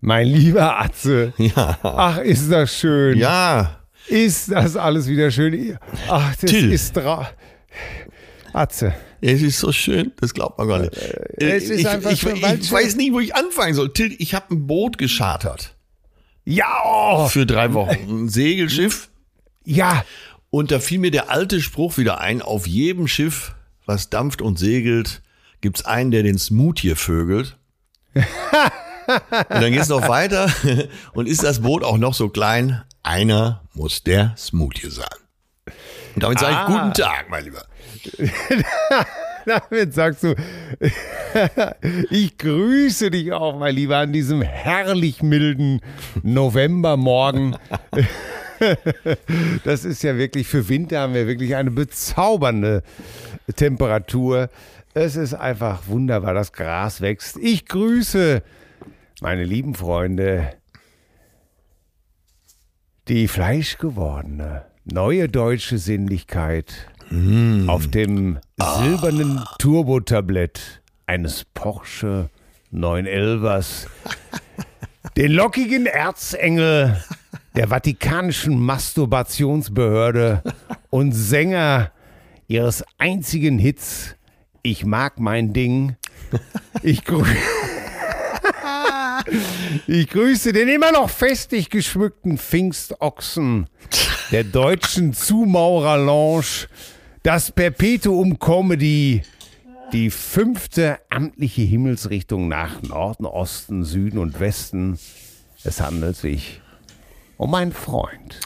mein lieber Atze. Ja. Ach, ist das schön. Ja, Ist das alles wieder schön. Ach, das Till. ist dra Atze. es ist so schön, das glaubt man gar nicht. Äh, es ist ich einfach ich, ich, ich weiß nicht, wo ich anfangen soll. Till, ich habe ein Boot geschartert Ja, oh, für drei Wochen. Ein Segelschiff. ja. Und da fiel mir der alte Spruch wieder ein, auf jedem Schiff, was dampft und segelt, gibt's einen, der den Smoothie vögelt. und dann geht's noch weiter. Und ist das Boot auch noch so klein, einer muss der Smoothie sein. Und damit sage ich Ah. guten Tag, mein Lieber. Damit sagst du, ich grüße dich auch, mein Lieber, an diesem herrlich milden Novembermorgen. Das ist ja wirklich, für Winter haben wir wirklich eine bezaubernde Temperatur. Es ist einfach wunderbar, das Gras wächst. Ich grüße meine lieben Freunde, die fleischgewordene, neue deutsche Sinnlichkeit auf dem silbernen Turbotablett eines Porsche 911ers, den lockigen Erzengel der Vatikanischen Masturbationsbehörde und Sänger ihres einzigen Hits Ich mag mein Ding. Ich, grü ich grüße den immer noch festig geschmückten Pfingstochsen der deutschen Zumaurer-Lounge, das Perpetuum Comedy, die fünfte amtliche Himmelsrichtung nach Norden, Osten, Süden und Westen. Es handelt sich um meinen Freund,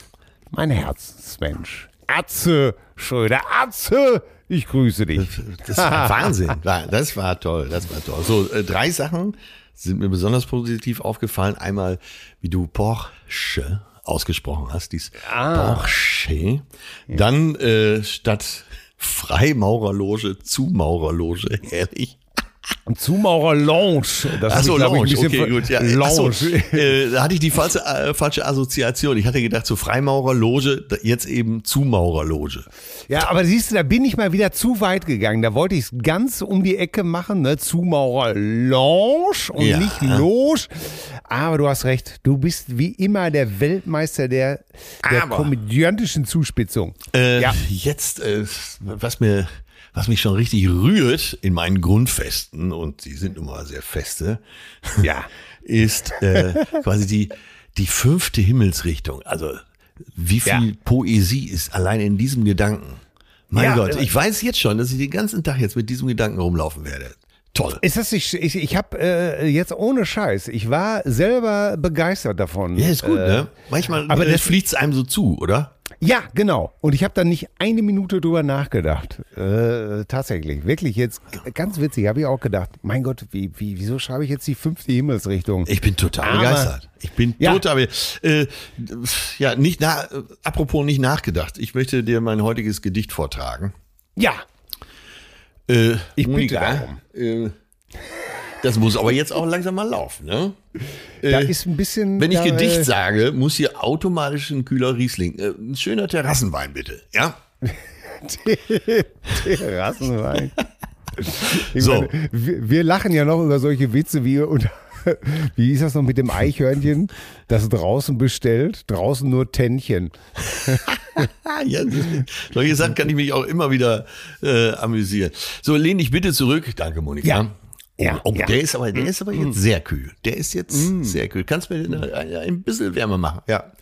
mein Herzensmensch, Atze Schröder. Atze, ich grüße dich. Das war Wahnsinn. Das war toll. Das war toll. So, äh, drei Sachen sind mir besonders positiv aufgefallen. Einmal, wie du Porsche ausgesprochen hast, dies Porsche. Dann äh, statt Freimaurerloge Zumaurerloge, ehrlich. Zumaurer Lounge. Das Achso, glaub Lounge, ich, okay, gut. Ja. Lounge. Achso, äh, da hatte ich die falsche, äh, falsche Assoziation. Ich hatte gedacht, so Freimaurerloge, jetzt eben Zumaurerloge. Ja, aber siehst du, da bin ich mal wieder zu weit gegangen. Da wollte ich es ganz um die Ecke machen, ne? Zumaurer Lounge und Ja. nicht Loge. Aber du hast recht, du bist wie immer der Weltmeister der, der komödiantischen Zuspitzung. Äh, Ja. Jetzt, äh, was mir, was mich schon richtig rührt in meinen Grundfesten, und die sind nun mal sehr feste, Ja. ist äh, quasi die, die fünfte Himmelsrichtung. Also, wie viel Ja. Poesie ist allein in diesem Gedanken. Mein Ja, Gott, äh, ich weiß jetzt schon, dass ich den ganzen Tag jetzt mit diesem Gedanken rumlaufen werde. Toll. Ist das nicht, ich, ich habe äh, jetzt ohne Scheiß, ich war selber begeistert davon. Ja, ist gut, äh, ne? Manchmal aber das- das fliegt's einem so zu, oder? Ja, genau. Und ich habe da nicht eine Minute drüber nachgedacht. Äh, tatsächlich, wirklich jetzt ganz witzig. Habe ich auch gedacht, mein Gott, wie, wie, wieso schreibe ich jetzt die fünfte Himmelsrichtung? Ich bin total Aber- begeistert. Ich bin Ja. total äh, ja nicht na, apropos nicht nachgedacht. Ich möchte dir mein heutiges Gedicht vortragen. Ja, Äh, Ich bitte Monika, äh, das muss aber jetzt auch langsam mal laufen, ne? da ist ein bisschen. Wenn ich da, Gedicht äh, sage, muss hier automatisch ein kühler Riesling. Äh, ein schöner Terrassenwein bitte, ja? Terrassenwein. Ich So. meine, wir, wir lachen ja noch über solche Witze wie und wie hieß das noch mit dem Eichhörnchen, das draußen bestellt, draußen nur Tännchen. Ja, solche Sachen kann ich mich auch immer wieder äh, amüsieren. So, lehn dich bitte zurück. Danke, Monika. Ja. Oh, Ja, oh, ja. Der ist aber, der ist aber jetzt sehr kühl. Der ist jetzt sehr kühl. Kannst du mir den ein, ein bisschen wärmer machen? Ja.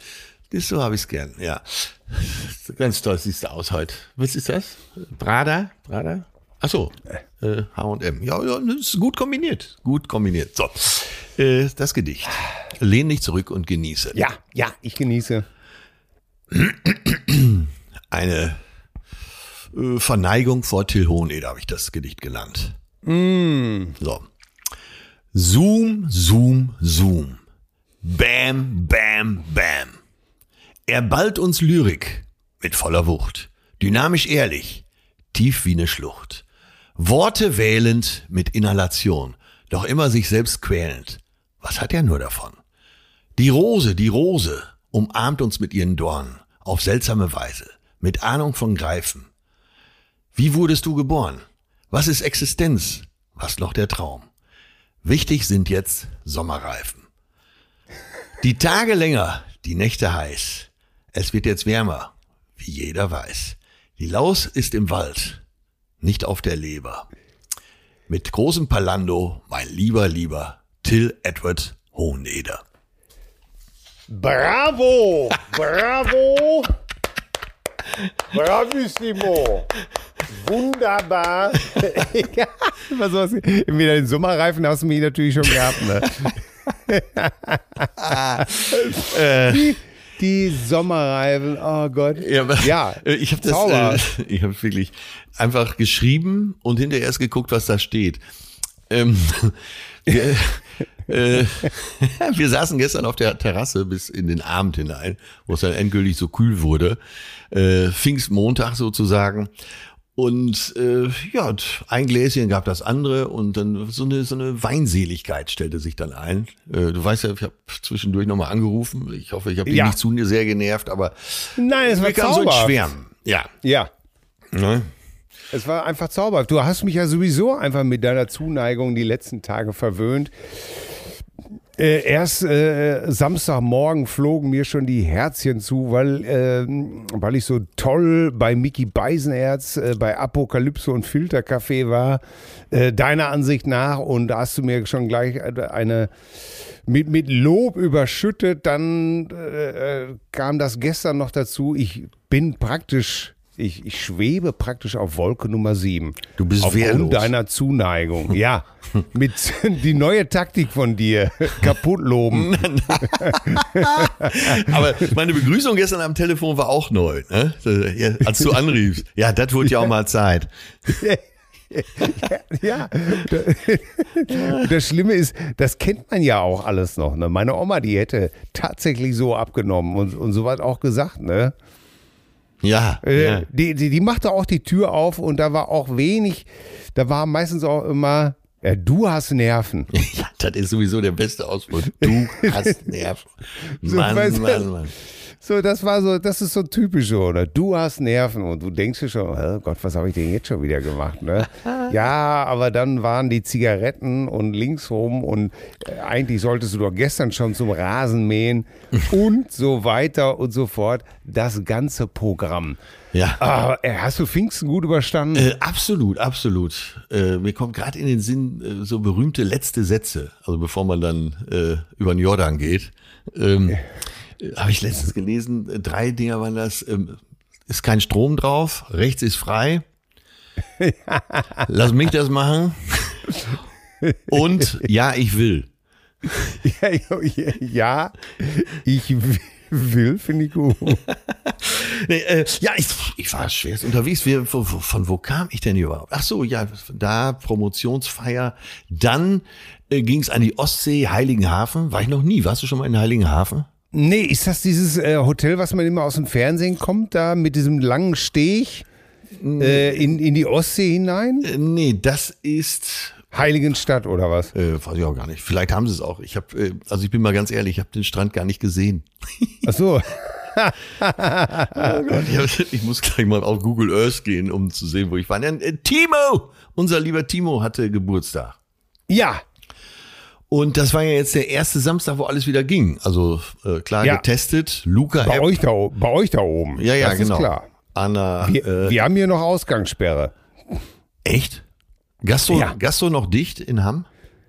Das so habe ich es gern. Ja. Ganz toll siehst du aus heute. Was ist das? Prada? Prada? Ach so. Äh, H&M. Ja, ja, das ist gut kombiniert. Gut kombiniert. So. Äh, das Gedicht. Lehn dich zurück und genieße. Ja, ja, ich genieße. eine Verneigung vor Till Hoheneder habe ich das Gedicht genannt. So. Zoom, zoom, zoom. Bam, bam, bam. Er ballt uns Lyrik mit voller Wucht. Dynamisch ehrlich, tief wie eine Schlucht. Worte wählend mit Inhalation, doch immer sich selbst quälend. Was hat er nur davon? Die Rose, die Rose, umarmt uns mit ihren Dornen, auf seltsame Weise, mit Ahnung von Greifen. Wie wurdest du geboren? Was ist Existenz? Was noch der Traum? Wichtig sind jetzt Sommerreifen. Die Tage länger, die Nächte heiß. Es wird jetzt wärmer, wie jeder weiß. Die Laus ist im Wald, nicht auf der Leber. Mit großem Palando, mein lieber, lieber Till Edward Hoheneder. Bravo! Bravo! Bravissimo! Wunderbar! ja, was? Wieder den Sommerreifen hast du mich natürlich schon gehabt, ne? die, die Sommerreifen, oh Gott. Ja, Ja, äh, ich habe das, äh, ich habe wirklich einfach geschrieben und hinterher erst geguckt, was da steht. Ähm, wir, äh, wir saßen gestern auf der Terrasse bis in den Abend hinein, wo es dann endgültig so kühl wurde. Äh, Pfingstmontag sozusagen. Und äh, ja, ein Gläschen gab das andere und dann so eine so eine Weinseligkeit stellte sich dann ein. Äh, du weißt ja, ich habe zwischendurch nochmal angerufen. Ich hoffe, ich habe dich Ja. nicht zu sehr genervt, aber Nein, es war kamen so zauberhaft. Schwärmen. Ja. Ja, Ne? es war einfach zauberhaft. Du hast mich ja sowieso einfach mit deiner Zuneigung die letzten Tage verwöhnt. Äh, erst äh, Samstagmorgen flogen mir schon die Herzchen zu, weil, ähm, weil ich so toll bei Mickey Beisenherz, äh, bei Apokalypse und Filterkaffee war, äh, deiner Ansicht nach. Und da hast du mir schon gleich äh, eine mit, mit Lob überschüttet. Dann äh, äh, kam das gestern noch dazu. Ich bin praktisch, ich, ich schwebe praktisch auf Wolke Nummer 7. Du bist Aufgrund wehrlos. deiner Zuneigung. Ja, mit die neue Taktik von dir. Kaputt loben. Aber meine Begrüßung gestern am Telefon war auch neu, ne? Ja, als du anriefst. Ja, das wurde ja auch mal Zeit. Ja. Das Schlimme ist, das kennt man ja auch alles noch. Ne? Meine Oma, die hätte tatsächlich so abgenommen und, und so was auch gesagt. Ne? Ja, Äh, ja. die, die, die machte auch die Tür auf und da war auch wenig, da war meistens auch immer, ja, du hast Nerven. ja, das ist sowieso der beste Ausdruck. Du hast Nerven. So, Mann, weißt du, Mann, Mann. So, das war so, das ist so typisch so, oder? Du hast Nerven und du denkst dir schon, oh Gott, was habe ich denn jetzt schon wieder gemacht, ne? ja, aber dann waren die Zigaretten und linksrum und äh, eigentlich solltest du doch gestern schon zum Rasenmähen und so weiter und so fort. Das ganze Programm. Ja. Ah, hast du Pfingsten gut überstanden? Äh, absolut, absolut. Äh, mir kommt gerade in den Sinn äh, so berühmte letzte Sätze, also bevor man dann äh, über den Jordan geht. Ähm, äh, Habe ich letztens gelesen, drei Dinger waren das. Ähm, ist kein Strom drauf, rechts ist frei. Lass mich das machen. Und ja, ich will. ja, ja, ich will. will, finde ich gut. Nee, äh, ja, ich, ich war schwerst unterwegs. Wir, von, von wo kam ich denn überhaupt? Ach so, ja, da Promotionsfeier. Dann äh, ging es an die Ostsee, Heiligenhafen. War ich noch nie. Warst du schon mal in Heiligenhafen? Nee, ist das dieses äh, Hotel, was man immer aus dem Fernsehen kommt, da mit diesem langen Steg äh, in, in die Ostsee hinein? Äh, nee, das ist Heiligenstadt oder was? Äh, weiß ich auch gar nicht. Vielleicht haben sie es auch. Ich habe, äh, also ich bin mal ganz ehrlich, ich habe den Strand gar nicht gesehen. Ach so. Oh Gott, ich, muss gleich mal auf Google Earth gehen, um zu sehen, wo ich war. Äh, Timo, unser lieber Timo hatte Geburtstag. Ja, Und das war ja jetzt der erste Samstag, wo alles wieder ging. Also äh, klar Ja. getestet. Luca bei App. euch da, bei euch da oben. Ja, ja, das genau. Ist klar. Anna. Wir, äh, wir haben hier noch Ausgangssperre. echt? Gastro, Ja. Gastro noch dicht in Hamm?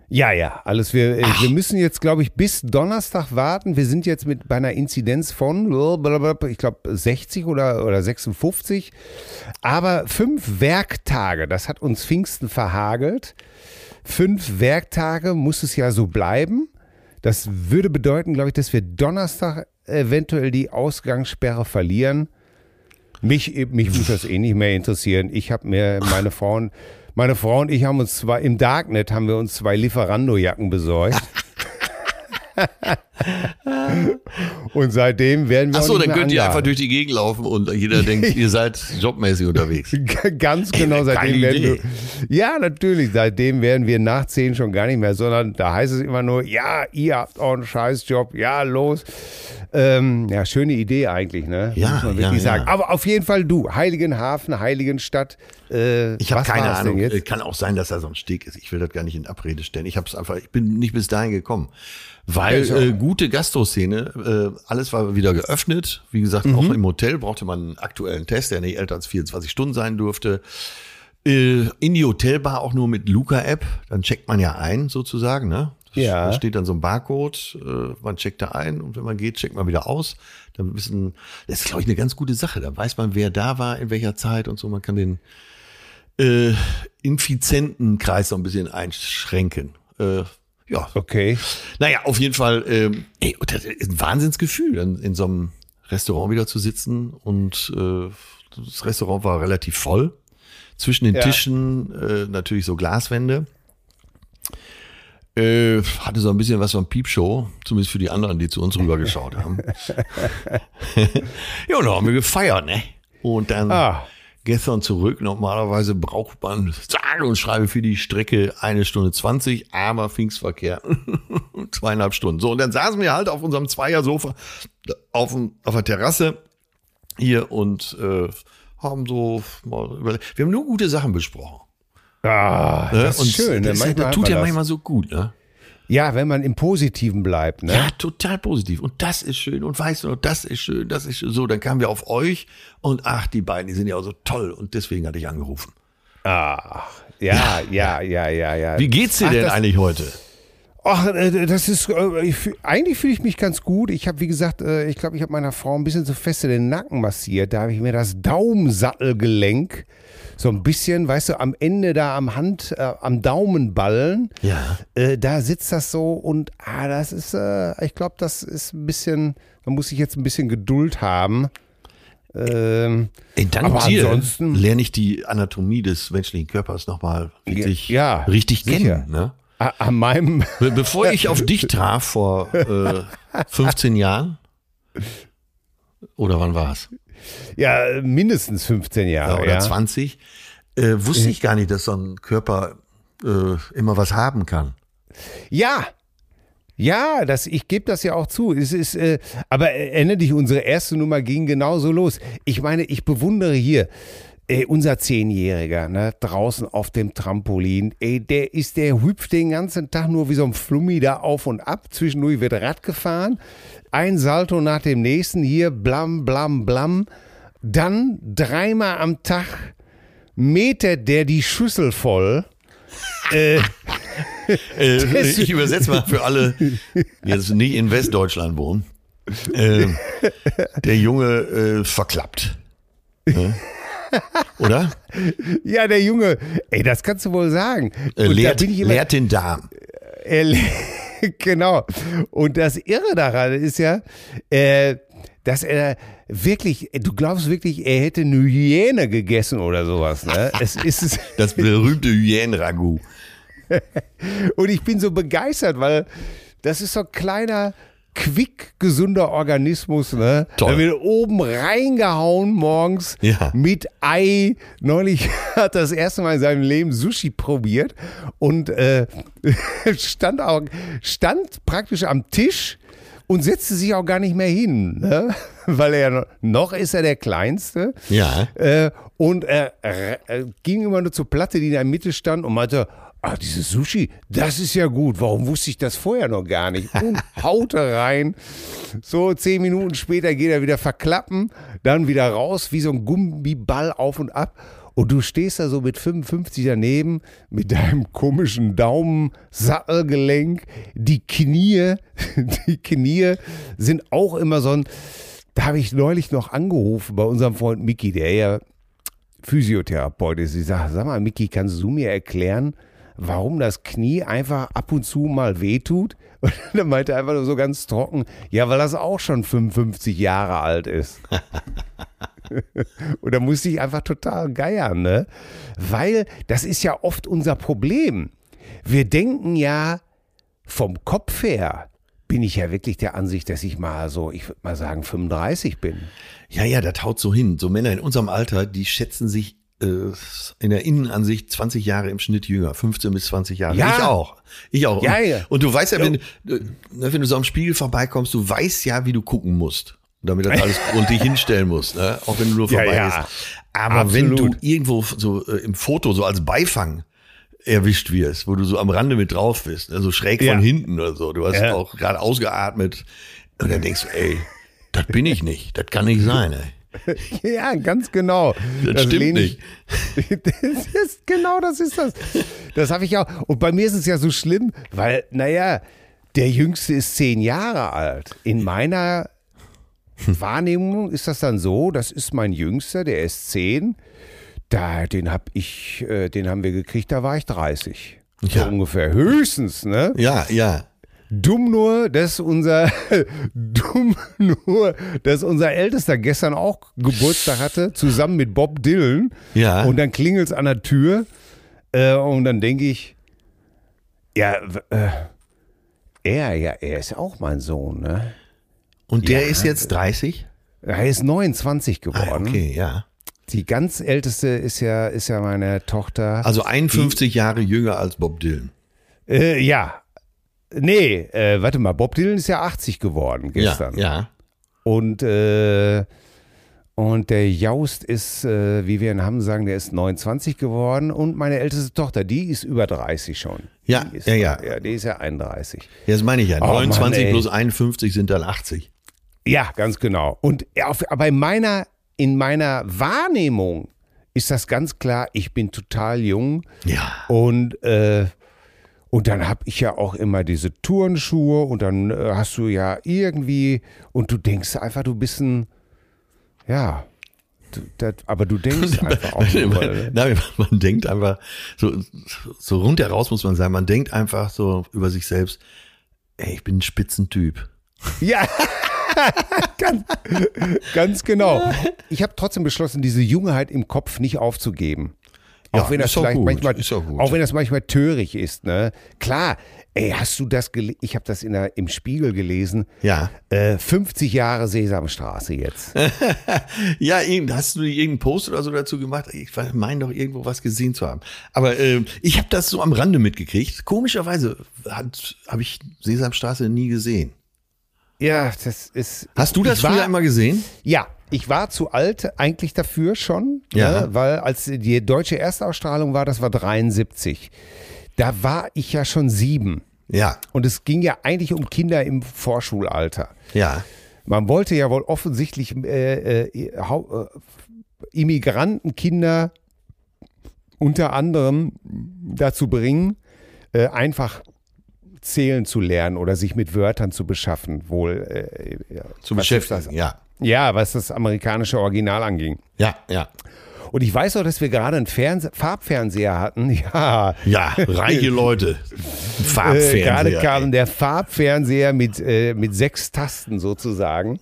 Ja, ja, alles. Wir, äh, wir müssen jetzt, glaube ich, bis Donnerstag warten. Wir sind jetzt mit bei einer Inzidenz von, ich glaube, 60 oder, oder 56. Aber fünf Werktage, das hat uns Pfingsten verhagelt. Fünf Werktage muss es ja so bleiben. Das würde bedeuten, glaube ich, dass wir Donnerstag eventuell die Ausgangssperre verlieren. Mich, mich muss das eh nicht mehr interessieren. Ich habe mir meine Frauen, meine Frau und ich haben uns zwei im Darknet haben wir uns zwei Lieferando-Jacken besorgt. und seitdem werden wir Ach auch so, nicht dann könnt ihr einfach durch die Gegend laufen und jeder denkt, ihr seid jobmäßig unterwegs. Ganz genau, Geile seitdem werden Idee. wir, ja, natürlich, seitdem werden wir nach 10 schon gar nicht mehr, sondern da heißt es immer nur, ja, ihr habt auch einen Scheißjob, ja, los. Ähm, ja, schöne Idee eigentlich, ne? Ja, Muss man ja, wirklich ja. sagen. Aber auf jeden Fall du, Heiligenhafen, Heiligenstadt. Äh, Ich habe keine Ahnung. Äh, Jetzt? Kann auch sein, dass da so ein Steg ist. Ich will das gar nicht in Abrede stellen. Ich habe es einfach, ich bin nicht bis dahin gekommen. Weil Ja, äh, gute Gastroszene, äh, alles war wieder geöffnet. Wie gesagt, Mhm. auch im Hotel brauchte man einen aktuellen Test, der nicht älter als 24 Stunden sein durfte. Äh, in die Hotelbar auch nur mit Luca-App. Dann checkt man ja ein, sozusagen. Ne? Ja. Da steht dann so ein Barcode, äh, man checkt da ein und wenn man geht, checkt man wieder aus. Dann wissen, das ist, glaube ich, eine ganz gute Sache. Da weiß man, wer da war, in welcher Zeit und so. Man kann den äh, Infizientenkreis so ein bisschen einschränken. Äh, ja, Okay. naja, auf jeden Fall, ähm, ey, das ist ein Wahnsinnsgefühl, in, in so einem Restaurant wieder zu sitzen und äh, das Restaurant war relativ voll. Zwischen den Ja. Tischen äh, natürlich so Glaswände. Äh, hatte so ein bisschen was von Piepshow, zumindest für die anderen, die zu uns rübergeschaut haben. ja, und dann haben wir gefeiert, ne? Und dann Ah. Gestern zurück. Normalerweise braucht man sage und schreibe für die Strecke eine Stunde 20, aber Pfingstverkehr zweieinhalb Stunden. So, und dann saßen wir halt auf unserem Zweiersofa auf, auf der Terrasse hier und äh, haben so mal überlegt. Wir haben nur gute Sachen besprochen. Ah, Ne? das ist und schön. ne? Das, hat tut ja manchmal so gut, ne? Ja, wenn man im Positiven bleibt, ne? Ja, total positiv. Und das ist schön. Und weißt du noch, das ist schön, das ist schön. So, dann kamen wir auf euch und ach, die beiden, die sind ja auch so toll. Und deswegen hatte ich angerufen. Ach, ja, ja, ja, ja, ja. Wie geht's dir Ach, denn eigentlich heute? Ach, äh, das ist, äh, eigentlich fühle ich mich ganz gut. Ich habe, wie gesagt, äh, ich glaube, ich habe meiner Frau ein bisschen zu feste den Nacken massiert. Da habe ich mir das Daumensattelgelenk so ein bisschen, weißt du, am Ende da am Hand, äh, am Daumenballen, Ja. äh, da sitzt das so und ah, das ist, äh, ich glaube, das ist ein bisschen, da muss ich jetzt ein bisschen Geduld haben. Ähm, Ey, dank Aber dir ansonsten- lerne ich die Anatomie des menschlichen Körpers nochmal richtig, Ja, richtig sicher. kennen. Ne? an meinem, Be bevor ich auf dich traf vor äh, 15 Jahren, oder wann war's? Ja, mindestens 15 Ja, Jahre. oder ja. 20, äh, wusste ich gar nicht, dass so ein Körper äh, immer was haben kann. Ja. Ja, das, ich gebe das ja auch zu. Es ist, äh, aber erinnere dich, unsere erste Nummer ging genauso los. Ich meine, ich bewundere hier äh, unser Zehnjähriger, ne, draußen auf dem Trampolin. Ey, der ist, der hüpft den ganzen Tag nur wie so ein Flummi da auf und ab. Zwischendurch wird Rad gefahren. Ein Salto nach dem nächsten hier, blam, blam, blam. Dann dreimal am Tag metet der die Schüssel voll. Äh, ich übersetze mal für alle, die jetzt nicht in Westdeutschland wohnen. Äh, der Junge äh, verklappt. Ne? Oder? Ja, der Junge, ey, das kannst du wohl sagen. Äh, Und da leert, leert den Darm. er, le- genau. Und das Irre daran ist ja, äh, dass er wirklich, du glaubst wirklich, er hätte eine Hyäne gegessen oder sowas. Ne? Es ist Das berühmte Hyänenragout. und ich bin so begeistert, weil das ist so ein kleiner, quick gesunder Organismus, ne? Toll. Da wird oben reingehauen morgens Ja. mit Ei. Neulich hat er das erste Mal in seinem Leben Sushi probiert und äh, stand auch, stand praktisch am Tisch und setzte sich auch gar nicht mehr hin, ne? weil er noch ist er der Kleinste. Ja. Äh, und er, er, er ging immer nur zur Platte, die in der Mitte stand und meinte, ah, dieses Sushi, das ist ja gut. Warum wusste ich das vorher noch gar nicht? Und haute rein. So zehn Minuten später geht er wieder verklappen, dann wieder raus, wie so ein Gummiball auf und ab. Und du stehst da so mit 55 daneben, mit deinem komischen Daumensattelgelenk. Die Knie, die Knie sind auch immer so ein, da habe ich neulich noch angerufen bei unserem Freund Mickey, der ja Physiotherapeut ist. Ich sage, sag mal, Mickey, kannst du mir erklären, warum das Knie einfach ab und zu mal wehtut? Und dann meinte er einfach nur so ganz trocken, ja, weil das auch schon 55 Jahre alt ist. und da musste ich einfach total geiern, ne? Weil das ist ja oft unser Problem. Wir denken ja vom Kopf her, bin ich ja wirklich der Ansicht, dass ich mal so, ich würde mal sagen, 35 bin. Ja, ja, das haut so hin. So Männer in unserem Alter, die schätzen sich in der Innenansicht 20 Jahre im Schnitt jünger, 15 bis 20 Jahre. Ja. Ich auch. Ich auch. Ja, und, ja. und du weißt ja, wenn, äh, wenn du so am Spiegel vorbeikommst, du weißt ja, wie du gucken musst. Damit das alles und dich hinstellen musst, ne? auch wenn du nur Ja, vorbei ja. bist. Aber wenn du Absolut. irgendwo so äh, im Foto so als Beifang erwischt wirst, wo du so am Rande mit drauf bist, also schräg Ja. von hinten oder so, du hast Ja. auch gerade ausgeatmet und dann denkst du, ey, das bin ich nicht, das kann nicht sein, ey. Ja, ganz genau. Das stimmt lehne nicht. ich- das ist, genau das ist das. Das habe ich auch. Und bei mir ist es ja so schlimm, weil, naja, der Jüngste ist zehn Jahre alt. In meiner Wahrnehmung ist das dann so, das ist mein Jüngster, der ist zehn. Da, den hab ich, äh, den haben wir gekriegt, da war ich 30. Ja. So ungefähr. Höchstens, ne? Ja, ja. Dumm nur, dass unser dumm nur, dass unser Ältester gestern auch Geburtstag hatte, zusammen mit Bob Dylan. Ja. Und dann klingelt's an der Tür äh, und dann denke ich, ja, äh, er, ja, er ist auch mein Sohn, ne? Und der Ja. ist jetzt 30? Er ist 29 geworden. Ah, okay, ja. Die ganz älteste ist ja, ist ja meine Tochter. Also 51 Jahre jünger als Bob Dylan. Äh, ja. Nee, äh, warte mal, Bob Dylan ist ja 80 geworden gestern. Ja, ja. Und, äh, und der Jaust ist, äh, wie wir in Hamm sagen, der ist 29 geworden. Und meine älteste Tochter, die ist über 30 schon. Ja, ist, ja, ja. ja. Die ist ja 31. Ja, das meine ich ja. Oh, 29 Mann, plus 51 sind dann 80. Ja, ganz genau. Und auf, aber in meiner, in meiner Wahrnehmung ist das ganz klar, ich bin total jung. Ja. Und, äh, und dann habe ich ja auch immer diese Turnschuhe und dann äh, hast du ja irgendwie, und du denkst einfach, du bist ein, ja, du, das, aber du denkst einfach auch. nur, weil- Nein, man denkt einfach, so, so rundheraus muss man sagen, man denkt einfach so über sich selbst, ey, ich bin ein Spitzentyp. Ja, ganz, ganz genau. Ich habe trotzdem beschlossen, diese Jungheit im Kopf nicht aufzugeben. Ja, Auch wenn das vielleicht gut, manchmal, auch wenn das manchmal töricht ist, ne? Klar, ey, hast du das gele Ich habe das in der, im Spiegel gelesen. Ja. Äh, 50 Jahre Sesamstraße jetzt. Ja, hast du irgendeinen Post oder so dazu gemacht? Ich meine doch irgendwo was gesehen zu haben. Aber äh, ich habe das so am Rande mitgekriegt. Komischerweise habe ich Sesamstraße nie gesehen. Ja, das ist. Hast du das ich war, früher immer gesehen? Ja, ich war zu alt eigentlich dafür schon, Ja. ne, weil als die deutsche Erstausstrahlung war, das war 73. Da war ich ja schon sieben. Ja, Und es ging ja eigentlich um Kinder im Vorschulalter. ja. Man wollte ja wohl offensichtlich äh, äh, äh, Immigrantenkinder unter anderem dazu bringen, äh, einfach zählen zu lernen oder sich mit Wörtern zu beschaffen, wohl äh, ja, Zu beschäftigen. Ja, Ja, was das amerikanische Original anging. ja, ja. Und ich weiß auch, dass wir gerade einen Fernse Farbfernseher hatten. Ja. Ja, reiche Leute. Äh, Farbfernseher. gerade ey. kam der Farbfernseher mit, äh, mit sechs Tasten sozusagen.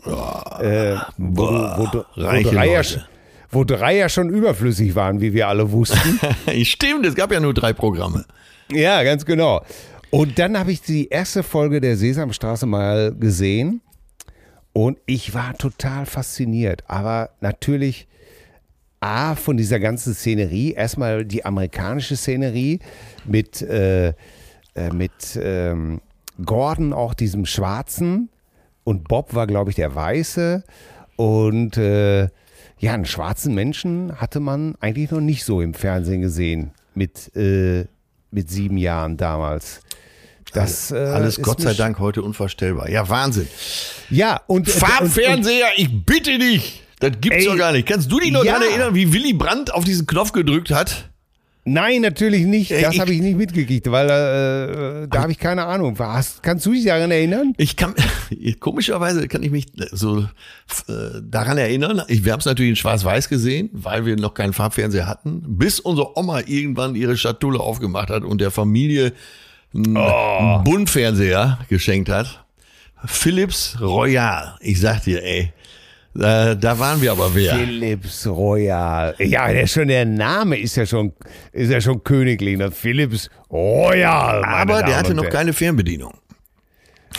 äh, wo, du- wo, wo, reiche drei ja, Leute. wo drei ja schon überflüssig waren, wie wir alle wussten. Stimmt, es gab ja nur drei Programme. Ja, ganz genau. Und dann habe ich die erste Folge der Sesamstraße mal gesehen und ich war total fasziniert. Aber natürlich A, von dieser ganzen Szenerie, erstmal die amerikanische Szenerie mit, äh, äh, mit ähm, Gordon, auch diesem Schwarzen und Bob war, glaube ich, der Weiße. Und äh, ja, einen schwarzen Menschen hatte man eigentlich noch nicht so im Fernsehen gesehen mit, äh, mit sieben Jahren damals. Das, äh, Alles Gott sei Dank heute unvorstellbar. Ja, Wahnsinn. Ja, und und- und, Farbfernseher, ich bitte dich. Das gibt's Ey, doch gar nicht. Kannst du dich noch ja. daran erinnern, wie Willy Brandt auf diesen Knopf gedrückt hat? Nein, natürlich nicht. Das habe ich nicht mitgekriegt, weil äh, da habe ich keine Ahnung. Was, kannst du dich daran erinnern? Ich kann, komischerweise kann ich mich so äh, daran erinnern. Ich, wir haben es natürlich in Schwarz-Weiß gesehen, weil wir noch keinen Farbfernseher hatten, bis unsere Oma irgendwann ihre Schatulle aufgemacht hat und der Familie einen, einen Buntfernseher geschenkt hat. Philips Royal. Ich sag dir, ey, da, da waren wir aber wer. Philips Royal. Ja, der schon der Name ist ja schon ist ja schon königlich. Ne? Philips Royal. Aber der Damen hatte und noch keine Fernbedienung.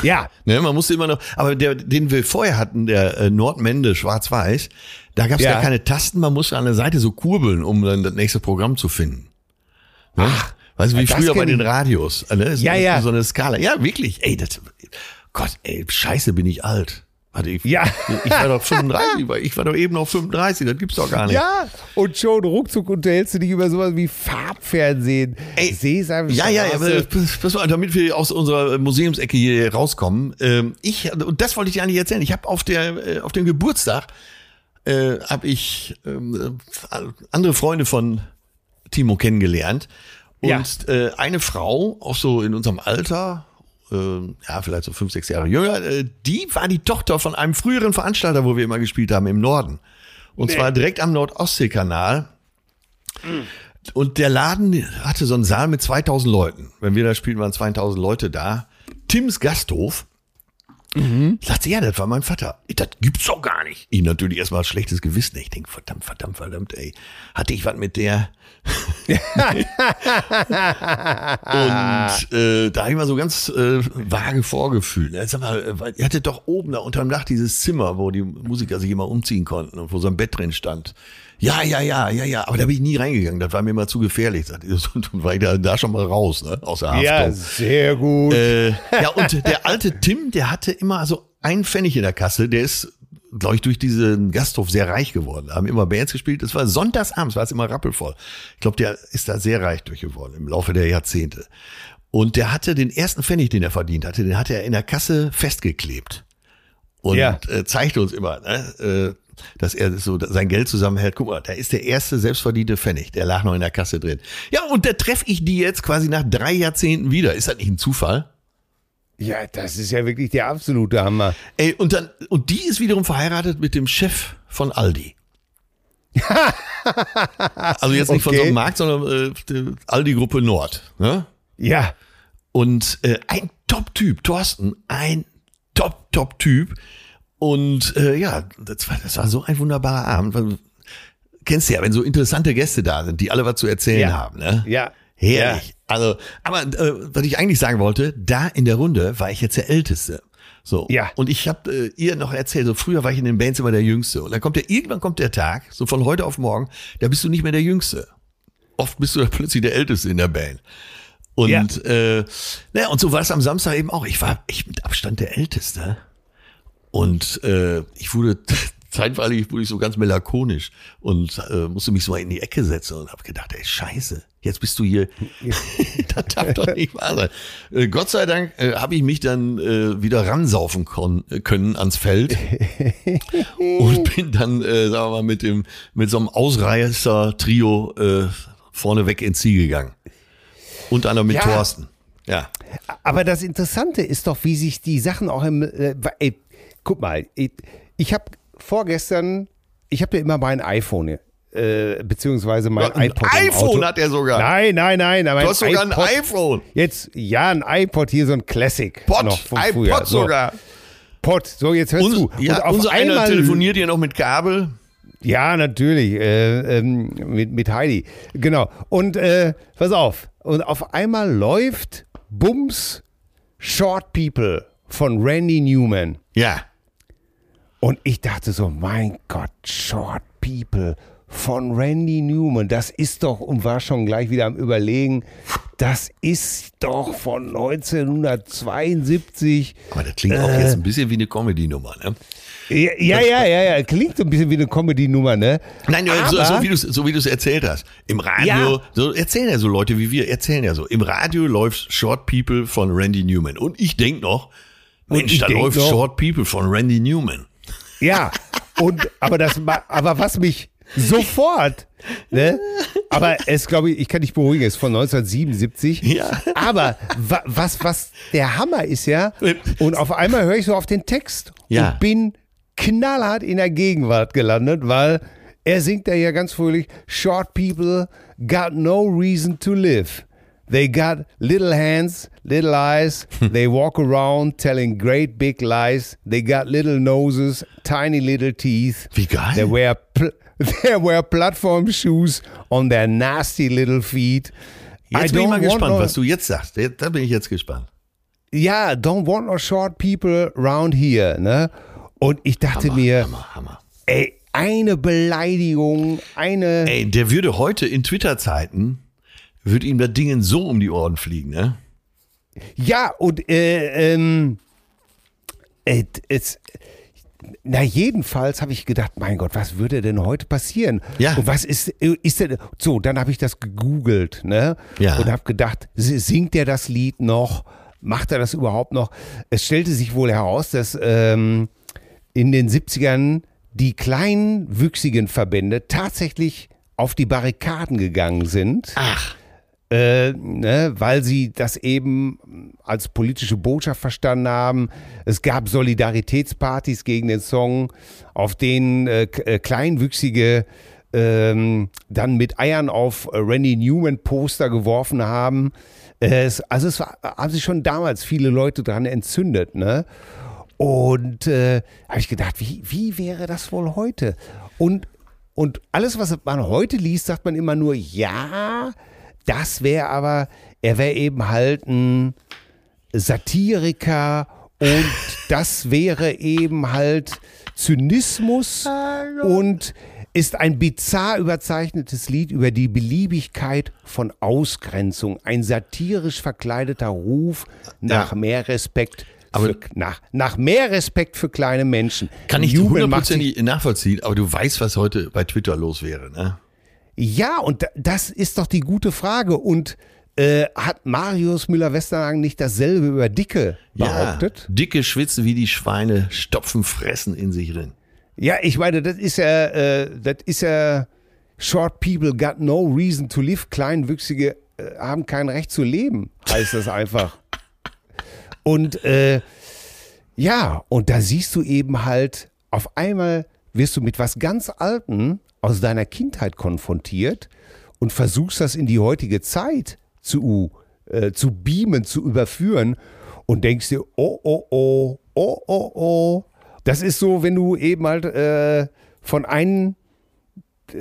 Ja, Ne, man musste immer noch, aber der, den wir vorher hatten, der äh, Nordmende schwarz-weiß, da gab es Ja. gar keine Tasten, man musste an der Seite so kurbeln, um dann das nächste Programm zu finden. Ne? Weißt du, wie das früher bei den. Radios. äh, Ne? So, Ja, ja. So eine Skala. Ja, wirklich. Ey, das, Gott, ey, scheiße, bin ich alt. Warte, ich, Ja. ich war doch 35, weil ich war doch eben noch 35, das gibt's doch gar nicht. ja. Und schon ruckzuck unterhältst du dich über sowas wie Farbfernsehen. Ey, Sesamstraße. Ja, ja, ja, aber pass mal, damit wir aus unserer Museumsecke hier rauskommen. Ähm, ich, und das wollte ich dir eigentlich erzählen. Ich habe auf der, äh, auf dem Geburtstag, äh, habe ich ähm, äh, andere Freunde von Timo kennengelernt. Und Ja. äh, eine Frau, auch so in unserem Alter, äh, ja, vielleicht so fünf, sechs Jahre jünger, äh, die war die Tochter von einem früheren Veranstalter, wo wir immer gespielt haben, im Norden. Und zwar direkt am Nordostseekanal. Und der Laden hatte so einen Saal mit 2000 Leuten. Wenn wir da spielten, waren 2000 Leute da. Tims Gasthof. Sagt sie, ja, das war mein Vater. Ich, Das gibt's doch gar nicht. Ich natürlich erstmal schlechtes Gewissen. Ich denk, verdammt, verdammt, verdammt, ey. Hatte ich was mit der? Und äh, da habe ich mal so ganz äh, vage Vorgefühl. Ne? Sag mal, äh, ihr hattet doch oben da unterm Dach dieses Zimmer, wo die Musiker sich immer umziehen konnten und wo so ein Bett drin stand. Ja, ja, ja, ja, ja. Aber da bin ich nie reingegangen. Das war mir immer zu gefährlich. Und war ich da, da schon mal raus, ne? Aus der Haftung. Ja, sehr gut. Äh, ja, und der alte Tim, der hatte immer so einen Pfennig in der Kasse, der ist, glaube ich, durch diesen Gasthof sehr reich geworden. Da haben immer Bands gespielt. Das war sonntagsabends, war es immer rappelvoll. Ich glaube, der ist da sehr reich durch geworden im Laufe der Jahrzehnte. Und der hatte den ersten Pfennig, den er verdient hatte, den hatte er in der Kasse festgeklebt. Und Ja. äh, zeigte uns immer, ne, äh, dass er so sein Geld zusammenhält. Guck mal, da ist der erste selbstverdiente Pfennig, der lag noch in der Kasse drin. Ja, und da treffe ich die jetzt quasi nach drei Jahrzehnten wieder. Ist das nicht ein Zufall? ja, das ist ja wirklich der absolute Hammer. Ey, und dann, und die ist wiederum verheiratet mit dem Chef von Aldi. also jetzt nicht von Okay. so einem Markt, sondern äh, Aldi-Gruppe Nord. Ne? Ja. Und äh, ein Top-Typ, Thorsten, ein Top-Top-Typ. Und äh, ja, das war, das war so ein wunderbarer Abend. Kennst du ja, wenn so interessante Gäste da sind, die alle was zu erzählen Ja. haben. Ne? Ja. Herrlich. Also, aber äh, was ich eigentlich sagen wollte, da in der Runde war ich jetzt der Älteste. So. Ja. Und ich habe äh, ihr noch erzählt, so früher war ich in den Bands immer der Jüngste. Und dann kommt der, irgendwann kommt der Tag, so von heute auf morgen, da bist du nicht mehr der Jüngste. Oft bist du dann plötzlich der Älteste in der Band. Und, Ja. äh, naja, und so war es am Samstag eben auch. Ich war echt mit Abstand der Älteste. Und äh, ich wurde zeitweilig wurde ich so ganz melancholisch und äh, musste mich so in die Ecke setzen und habe gedacht, ey, scheiße, jetzt bist du hier. das darf doch nicht wahr sein. Äh, Gott sei Dank äh, habe ich mich dann äh, wieder ransaufen äh, können ans Feld und bin dann, äh, sagen wir mal, mit dem mit so einem Ausreißer-Trio äh, vorneweg ins Ziel gegangen. Unter anderem mit Ja. Thorsten. Ja. Aber das Interessante ist doch, wie sich die Sachen auch im. Äh, guck mal, ich, ich habe vorgestern, ich habe ja immer mein iPhone äh, beziehungsweise mein Ein iPod im iPhone hat er sogar. Nein, nein, nein. Du hast sogar iPod, ein iPhone. Jetzt, ja, ein iPod hier, so ein Classic. Pod, noch von iPod früher. So, sogar. Pod, so jetzt hörst Uns, du. ja, Und auf unser einer einmal, telefoniert hier noch mit Kabel. Ja, natürlich, äh, ähm, mit, mit Heidi. Genau. Und äh, pass auf. Und auf einmal läuft Bums Short People von Randy Newman. Ja. Und ich dachte so, mein Gott, Short People von Randy Newman, das ist doch, und war schon gleich wieder am Überlegen, das ist doch von 1972. Aber das klingt auch Äh. jetzt ein bisschen wie eine Comedy-Nummer, ne? Ja, ja, ja, ja, ja, klingt so ein bisschen wie eine Comedy-Nummer, ne? Nein, so, Aber- so wie du es so wie erzählt hast. Im Radio, Ja. so erzählen ja so Leute wie wir, erzählen ja so. Im Radio läuft Short People von Randy Newman. Und ich denk noch, Mensch, da läuft noch- Short People von Randy Newman. Ja, und aber das aber was mich sofort, ne? Aber es glaube ich, ich kann dich beruhigen, es ist von 1977. Ja. Aber wa, was was der Hammer ist ja und auf einmal höre ich so auf den Text Ja. und bin knallhart in der Gegenwart gelandet, weil er singt da ja ganz fröhlich Short people got no reason to live. They got little hands, little eyes. They walk around telling great big lies. They got little noses, tiny little teeth. Wie geil. They wear, pl they wear platform shoes on their nasty little feet. Jetzt I bin ich mal don't want gespannt, no- was du jetzt sagst. Da bin ich jetzt gespannt. Ja, don't want no short people around here, ne? Und ich dachte mir, Hammer, Hammer. ey, eine Beleidigung, eine. Ey, der würde heute in Twitter-Zeiten, würde ihm das Ding so um die Ohren fliegen, ne? Ja, und äh, ähm, äh, es, na jedenfalls habe ich gedacht, mein Gott, was würde denn heute passieren? Ja. Und was ist, äh, ist denn, so, dann habe ich das gegoogelt, ne? Ja. Und habe gedacht, si- singt er das Lied noch? Macht er das überhaupt noch? Es stellte sich wohl heraus, dass ähm, in den 70ern die kleinwüchsigen Verbände tatsächlich auf die Barrikaden gegangen sind Ach. Äh, ne, weil sie das eben als politische Botschaft verstanden haben. Es gab Solidaritätspartys gegen den Song, auf denen äh, äh, Kleinwüchsige ähm, dann mit Eiern auf Randy Newman Poster geworfen haben. Äh, also es war, haben sich schon damals viele Leute dran entzündet, ne? Und äh, habe ich gedacht, wie, wie wäre das wohl heute? Und, und alles, was man heute liest, sagt man immer nur, ja, das wäre aber, er wäre eben halt ein Satiriker und das wäre eben halt Zynismus und ist ein bizarr überzeichnetes Lied über die Beliebigkeit von Ausgrenzung, ein satirisch verkleideter Ruf nach mehr Respekt. Aber- für, nach, nach mehr Respekt für kleine Menschen. Kann ich hundertprozentig nachvollziehen, aber du weißt, was heute bei Twitter los wäre, ne? Ja, und da- das ist doch die gute Frage. Und äh, hat Marius Müller-Westernhagen nicht dasselbe über Dicke behauptet? Ja, dicke schwitzen wie die Schweine, stopfen fressen in sich drin. Ja, ich meine, das ist ja, äh, das ist ja Short people got no reason to live. Kleinwüchsige äh, haben kein Recht zu leben, heißt das einfach. Und äh, ja, und da siehst du eben halt, auf einmal wirst du mit was ganz Alten aus deiner Kindheit konfrontiert und versuchst das in die heutige Zeit zu, äh, zu beamen, zu überführen und denkst dir, oh, oh, oh, oh, oh, oh. Das ist so, wenn du eben halt äh, von einem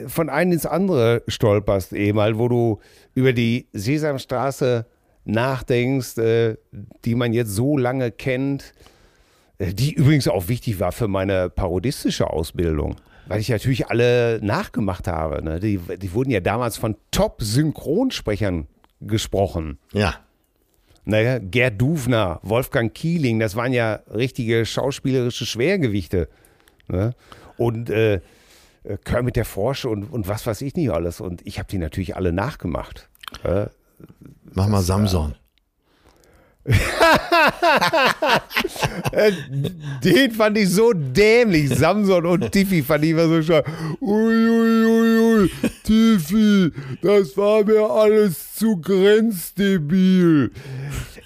von einem ins andere stolperst, eben halt, wo du über die Sesamstraße nachdenkst, äh, die man jetzt so lange kennt, äh, die übrigens auch wichtig war für meine parodistische Ausbildung, weil ich natürlich alle nachgemacht habe. Ne? Die, die wurden ja damals von Top-Synchronsprechern gesprochen. Ja. Naja, Gerd Duvner, Wolfgang Kieling, das waren ja richtige schauspielerische Schwergewichte. Ne? Und äh, Kermit der Frosch und, und was weiß ich nicht alles. Und ich habe die natürlich alle nachgemacht. Äh, Mach mal Samson. Den fand ich so dämlich. Samson und Tiffy fand ich immer so schön. Uiuiui, Tiffy, das war mir alles zu grenzdebil.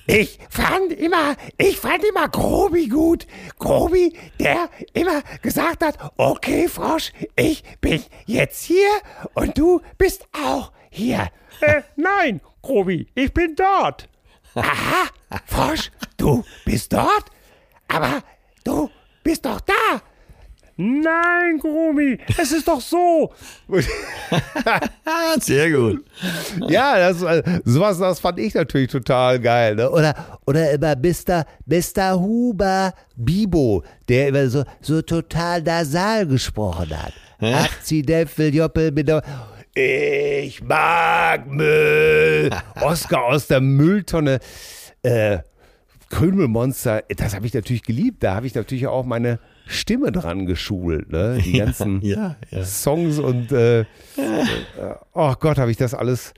Ich fand immer, ich fand immer Grobi gut. Grobi, der immer gesagt hat, okay, Frosch, ich bin jetzt hier und du bist auch hier. Äh, nein, Grobi, ich bin dort. Aha, Frosch, du bist dort? Aber du bist doch da. Nein, Grobi, es ist doch so. Sehr gut. Ja, das, äh, sowas, das fand ich natürlich total geil. Ne? Oder, oder immer Mr. Mr. Huber Bibo, der immer so, so total nasal gesprochen hat. Akzidäpfel, Joppel, mit der Ich mag Müll. Oscar aus der Mülltonne. Äh, Krümelmonster, das habe ich natürlich geliebt. Da habe ich natürlich auch meine Stimme dran geschult. Ne? Die ganzen Ja, ja. Songs und äh, äh, oh Gott, habe ich das alles.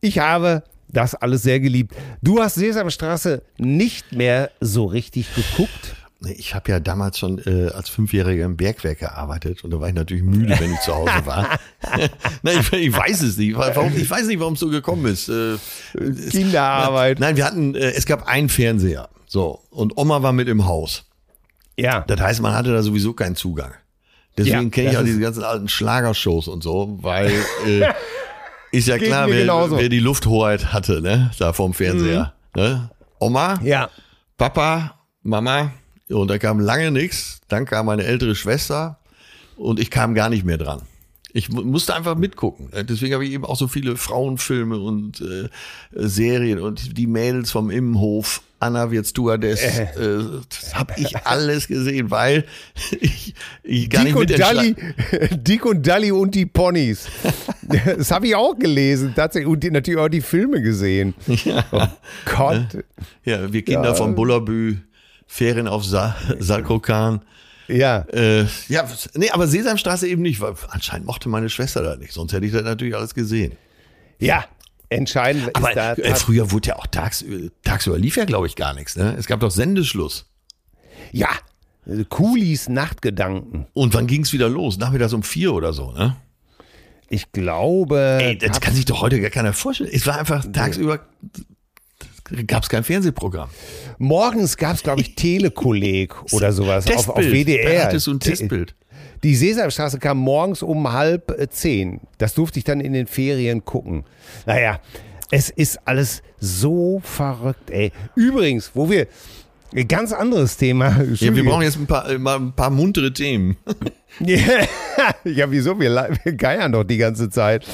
Ich habe das alles sehr geliebt. Du hast Sesamstraße nicht mehr so richtig geguckt. Ich habe ja damals schon äh, als Fünfjähriger im Bergwerk gearbeitet und da war ich natürlich müde, wenn ich zu Hause war. Nein, ich, ich weiß es nicht. Warum, ich weiß nicht, warum es so gekommen ist. Äh, es- Kinderarbeit. Nein, wir hatten, äh, es gab einen Fernseher. So. Und Oma war mit im Haus. Ja. Das heißt, man hatte da sowieso keinen Zugang. Deswegen Ja, kenne ich auch diese ganzen alten Schlagershows und so, weil äh, ist ja klar, wer, wer die Lufthoheit hatte, ne? Da vorm Fernseher. Ne? Oma, Ja. Papa, Mama. Und da kam lange nichts. Dann kam meine ältere Schwester und ich kam gar nicht mehr dran. Ich mu- musste einfach mitgucken. Deswegen habe ich eben auch so viele Frauenfilme und äh, Serien und die Mädels vom Immenhof, Anna wird Stewardess, äh. das habe ich alles gesehen, weil ich, ich gar Dick nicht und, Dully, Dick und Dully und die Ponys. Das habe ich auch gelesen, tatsächlich. Und die, natürlich auch die Filme gesehen. Oh Gott. Ja, wir Kinder Ja. vom Bullabü, Ferien auf Sa Salkrokan. Ja. Äh, ja, nee, aber Sesamstraße eben nicht, weil anscheinend mochte meine Schwester da nicht, sonst hätte ich das natürlich alles gesehen. Ja. Entscheidend ist Aber da. äh, früher wurde ja auch tags, tagsüber lief ja, glaube ich, gar nichts. Ne? Es gab doch Sendeschluss. ja. Kulis Nachtgedanken. Und wann ging es wieder los? Nachmittags um vier oder so, ne? Ich glaube. Ey, das kann sich doch heute gar keiner vorstellen. Es war einfach tagsüber, gab es kein Fernsehprogramm. Morgens gab es, glaube ich, Telekolleg oder sowas auf, auf Testbild. Da WDR. du ein Te- Testbild. Die Sesamstraße kam morgens um halb äh, zehn. Das durfte ich dann in den Ferien gucken. Naja, es ist alles so verrückt, ey. Übrigens, wo wir. Ein ganz anderes Thema. Ja, wir brauchen jetzt ein paar, äh, mal ein paar muntere Themen. Ja, wieso? Wir, wir geiern doch die ganze Zeit.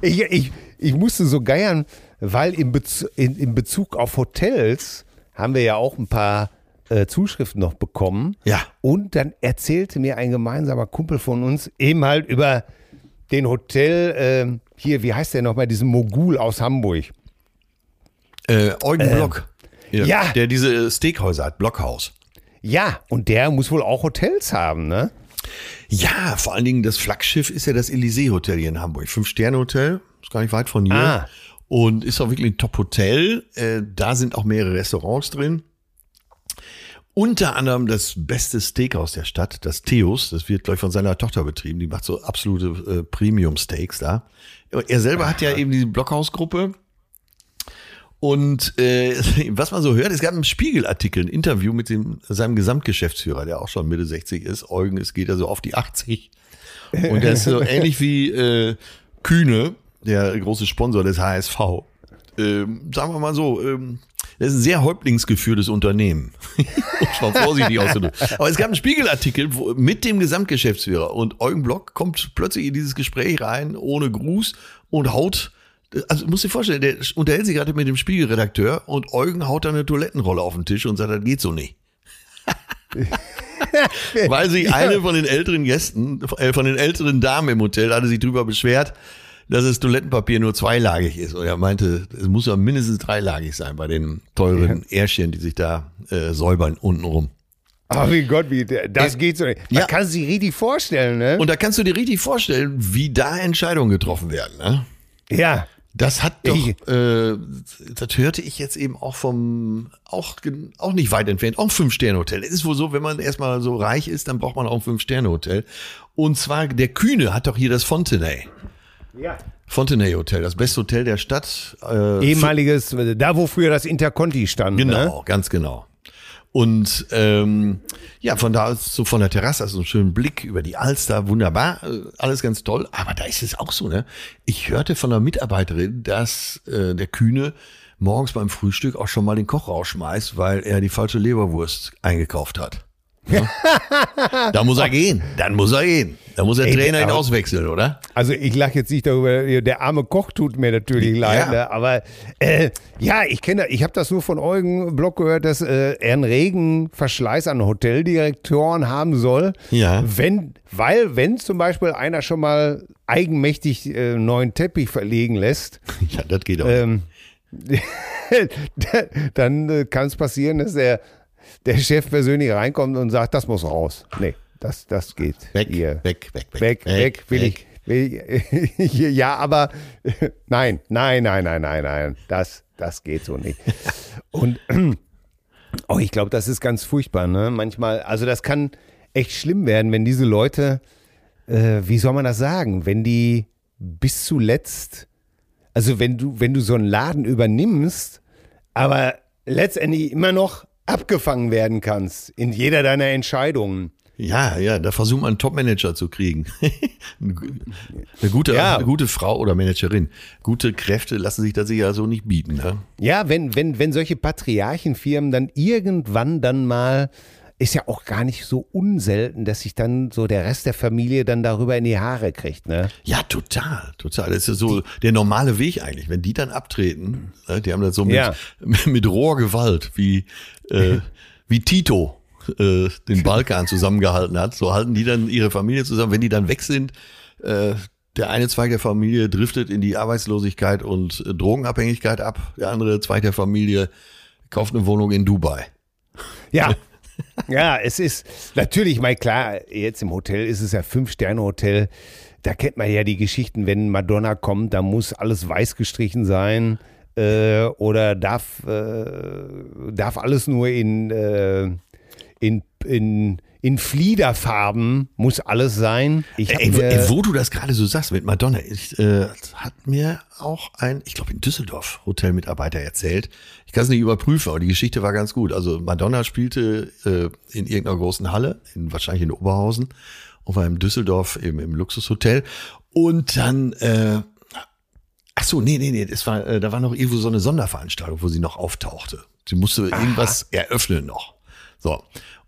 ich, ich, ich musste so geiern, weil im, Bez in, in Bezug auf Hotels haben wir ja auch ein paar äh, Zuschriften noch bekommen. Ja. Und dann erzählte mir ein gemeinsamer Kumpel von uns eben halt über den Hotel, ähm, hier, wie heißt der nochmal, diesen Mogul aus Hamburg. Äh, Eugen Block. ja. Der diese Steakhäuser hat, Blockhaus. Ja, und der muss wohl auch Hotels haben, ne? Ja, vor allen Dingen das Flaggschiff ist ja das Elysee Hotel hier in Hamburg. Fünf-Sterne-Hotel, ist gar nicht weit von hier. Ah. Und ist auch wirklich ein Top-Hotel. Äh, da sind auch mehrere Restaurants drin. Unter anderem das beste Steakhouse der Stadt, das Theos. Das wird, glaube ich, von seiner Tochter betrieben. Die macht so absolute äh, Premium-Steaks da. Er selber hat ja eben diese Blockhausgruppe. Und äh, was man so hört, es gab einen Spiegelartikel, ein Interview mit dem, seinem Gesamtgeschäftsführer, der auch schon Mitte 60 ist. Eugen, es geht ja so auf die 80. Und der ist so ähnlich wie äh, Kühne, der große Sponsor des HSV. Ähm, sagen wir mal so, ähm, das ist ein sehr häuptlingsgeführtes Unternehmen. es mal vorsichtig auszudrücken. Aber es gab einen Spiegelartikel wo, mit dem Gesamtgeschäftsführer und Eugen Block kommt plötzlich in dieses Gespräch rein, ohne Gruß und haut also musst dir vorstellen, der unterhält sich gerade mit dem Spiegelredakteur und Eugen haut da eine Toilettenrolle auf den Tisch und sagt, das geht so nicht. Weil sich eine von den älteren Gästen, äh, von den älteren Damen im Hotel hatte sich drüber beschwert, dass das Toilettenpapier nur zweilagig ist. Und er meinte, es muss ja mindestens dreilagig sein bei den teuren Ärschchen, die sich da äh, säubern untenrum. Oh, wie Gott, wie, das Äh, geht so nicht. Man ja. kann sich richtig vorstellen, ne? Und da kannst du dir richtig vorstellen, wie da Entscheidungen getroffen werden. Ne? ja. Das hat doch, Ich- äh, das hörte ich jetzt eben auch vom, auch, auch nicht weit entfernt, auch ein Fünf-Sterne-Hotel. Es ist wohl so, wenn man erstmal so reich ist, dann braucht man auch ein Fünf-Sterne-Hotel. Und zwar, der Kühne hat doch hier das Fontenay. Ja. Fontenay Hotel, das beste Hotel der Stadt. Äh, Ehemaliges, da wo früher das Interconti stand. Genau, Ne? ganz genau. Und ähm, ja, von da aus so von der Terrasse, also einen schönen Blick über die Alster, wunderbar, äh, alles ganz toll. Aber da ist es auch so, ne? Ich hörte von einer Mitarbeiterin, dass äh, der Kühne morgens beim Frühstück auch schon mal den Koch rausschmeißt, weil er die falsche Leberwurst eingekauft hat. Ja? da muss er gehen, dann muss er gehen. Da muss der Ey, Trainer ihn aber- auswechseln, oder? Also ich lache jetzt nicht darüber, der arme Koch tut mir natürlich leid, Ja. ne? aber äh, ja, ich kenne, ich habe das nur von Eugen Block gehört, dass äh, er einen regen Verschleiß an Hoteldirektoren haben soll. Ja. Wenn, weil wenn zum Beispiel einer schon mal eigenmächtig äh, einen neuen Teppich verlegen lässt, Ja, das geht auch. ähm, dann äh, kann es passieren, dass der, der Chef persönlich reinkommt und sagt, das muss raus. Nee, das, das geht. weg, hier. weg, weg, weg, Weg, weg, will ich. Ja, aber nein, nein, nein, nein, nein, nein. Das, das geht so nicht. Und oh, ich glaube, das ist ganz furchtbar, ne? Manchmal, also das kann echt schlimm werden, wenn diese Leute, äh, wie soll man das sagen, wenn die bis zuletzt, also wenn du, wenn du so einen Laden übernimmst, aber letztendlich immer noch abgefangen werden kannst in jeder deiner Entscheidungen. Ja, ja, da versucht man einen Top-Manager zu kriegen. eine, gute, Ja. eine gute Frau oder Managerin. Gute Kräfte lassen sich das ja so nicht bieten. Ne? Ja, wenn, wenn, wenn solche Patriarchenfirmen dann irgendwann dann mal, ist ja auch gar nicht so unselten, dass sich dann so der Rest der Familie dann darüber in die Haare kriegt, ne? Ja, total, total. Das ist ja so der normale Weg eigentlich. Wenn die dann abtreten, ne, die haben das so mit, Ja. mit roher Gewalt, wie, äh, wie Tito äh, den Balkan zusammengehalten hat, so halten die dann ihre Familie zusammen. Wenn die dann weg sind, äh, der eine Zweig der Familie driftet in die Arbeitslosigkeit und äh, Drogenabhängigkeit ab. Der andere Zweig der Familie kauft eine Wohnung in Dubai. Ja. Ja, es ist natürlich mal klar, jetzt im Hotel ist es ja Fünf-Sterne-Hotel. Da kennt man ja die Geschichten, wenn Madonna kommt, da muss alles weiß gestrichen sein. Äh, oder darf, äh, darf alles nur in, äh, in, in, in Fliederfarben, muss alles sein. Ey, ey, wo du das gerade so sagst mit Madonna, ich, äh, hat mir auch ein, ich glaube in Düsseldorf, Hotelmitarbeiter erzählt. Ich kann es nicht überprüfen, aber die Geschichte war ganz gut. Also Madonna spielte äh, in irgendeiner großen Halle, in, wahrscheinlich in Oberhausen, und war in Düsseldorf im, im Luxushotel. Und dann, äh, ach so, nee, nee, nee, das war, äh, da war noch irgendwo so eine Sonderveranstaltung, wo sie noch auftauchte. Sie musste irgendwas eröffnen noch. So.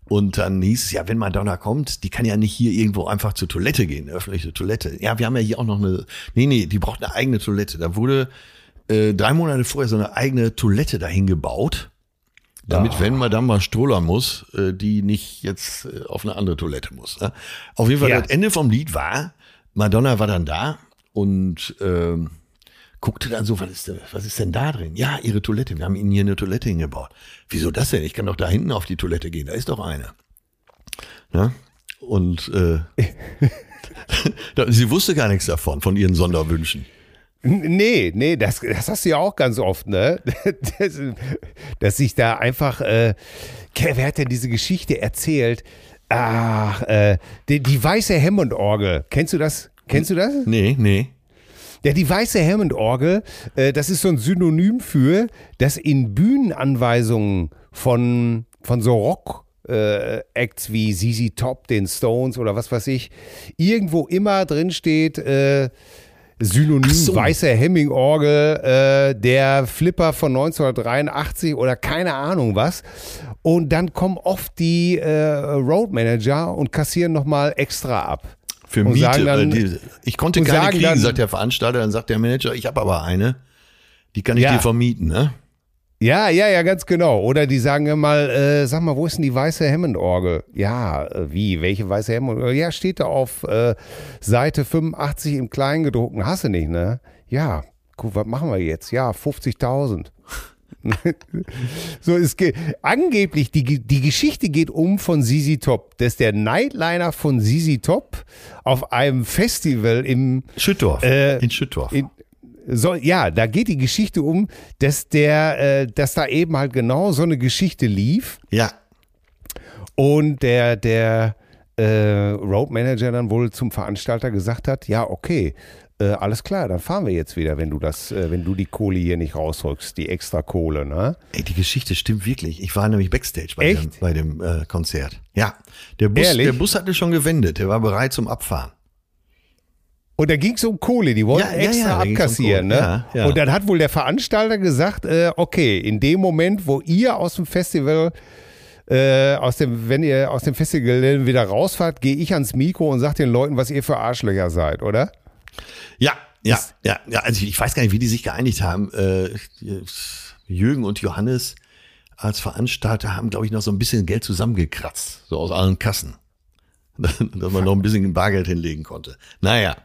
Und dann hieß es ja, wenn Madonna kommt, die kann ja nicht hier irgendwo einfach zur Toilette gehen, eine öffentliche Toilette. Ja, wir haben ja hier auch noch eine, nee, nee, die braucht eine eigene Toilette. Da wurde äh, drei Monate vorher so eine eigene Toilette dahin gebaut, damit, wenn Madame mal strollern muss, äh, die nicht jetzt äh, auf eine andere Toilette muss. Ne? Auf jeden Fall, Ja. das Ende vom Lied war, Madonna war dann da und ähm, guckte dann so, was ist, denn, was ist denn da drin? Ja, ihre Toilette. Wir haben ihnen hier eine Toilette hingebaut. Wieso das denn? Ich kann doch da hinten auf die Toilette gehen. Da ist doch eine. Ne? Und äh, sie wusste gar nichts davon, von ihren Sonderwünschen. Nee, nee, das, das hast du ja auch ganz oft, ne? Das, dass sich da einfach, äh, wer hat denn diese Geschichte erzählt? Ach, äh, die, die weiße Hammond-Orgel. Kennst du das? Kennst du das? Nee, nee. Ja, die weiße Hammond-Orgel, äh, das ist so ein Synonym für, dass in Bühnenanweisungen von, von so Rock, äh, Acts wie ZZ Top, den Stones oder was weiß ich, irgendwo immer drin steht, äh, Synonym so. weiße Hemming-Orgel, äh, der Flipper von 1983 oder keine Ahnung was. Und dann kommen oft die äh, Roadmanager und kassieren nochmal extra ab. Für Und Miete. dann- die, ich konnte keine sagen kriegen, dann- sagt der Veranstalter. Dann sagt der Manager, ich habe aber eine. Die kann ich Ja. dir vermieten, ne? Ja, ja, ja, ganz genau. Oder die sagen immer mal, äh, sag mal, wo ist denn die weiße Hammond-Orgel? Ja, äh, wie? Welche weiße Hammond-Orgel? Ja, steht da auf äh, Seite 85 im Kleingedruckten. Hast du nicht, ne? Ja, guck, was machen wir jetzt? Ja, 50.000. so, es geht, angeblich, die, die Geschichte geht um von Sisi Top, dass der Nightliner von Sisi Top auf einem Festival im Schüttorf. Äh, in Schüttorf. in, So, ja, da geht die Geschichte um, dass der, äh, dass da eben halt genau so eine Geschichte lief Ja. und der, der äh, Road Manager dann wohl zum Veranstalter gesagt hat, ja, okay, äh, alles klar, dann fahren wir jetzt wieder, wenn du das, äh, wenn du die Kohle hier nicht rausrückst, die extra Kohle, ne? Ey, die Geschichte stimmt wirklich. Ich war nämlich Backstage bei Echt? dem, bei dem äh, Konzert. Ja. Der Bus, Ehrlich? der Bus hatte schon gewendet. Der war bereit zum Abfahren. Und da ging es um Kohle, die wollten Ja, ja, extra ja, ging's um abkassieren. Kohle. Ne? Ja, ja. Und dann hat wohl der Veranstalter gesagt, äh, okay, in dem Moment, wo ihr aus dem Festival, äh, aus dem, wenn ihr aus dem Festival wieder rausfahrt, gehe ich ans Mikro und sag den Leuten, was ihr für Arschlöcher seid, oder? Ja, ja, ja, ja. Also ich weiß gar nicht, wie die sich geeinigt haben. Äh, Jürgen und Johannes als Veranstalter haben, glaube ich, noch so ein bisschen Geld zusammengekratzt. So aus allen Kassen. Dass man noch ein bisschen Bargeld hinlegen konnte. Naja.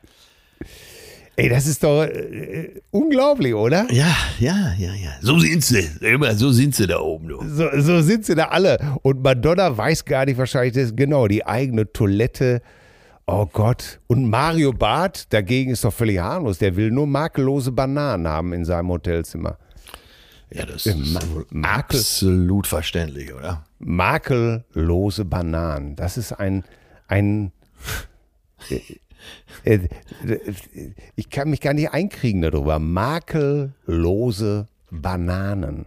Ey, das ist doch äh, unglaublich, oder? Ja, ja, ja, ja. So sind sie. Immer so sind sie da oben. Du. So, so sind sie da alle. Und Madonna weiß gar nicht wahrscheinlich, das genau, die eigene Toilette. Oh Gott. Und Mario Barth dagegen ist doch völlig harmlos. Der will nur makellose Bananen haben in seinem Hotelzimmer. Ja, das ist Ma- wohl Makel- absolut verständlich, oder? Makellose Bananen. Das ist ein, ein äh, äh, ich kann mich gar nicht einkriegen darüber. Makellose Bananen.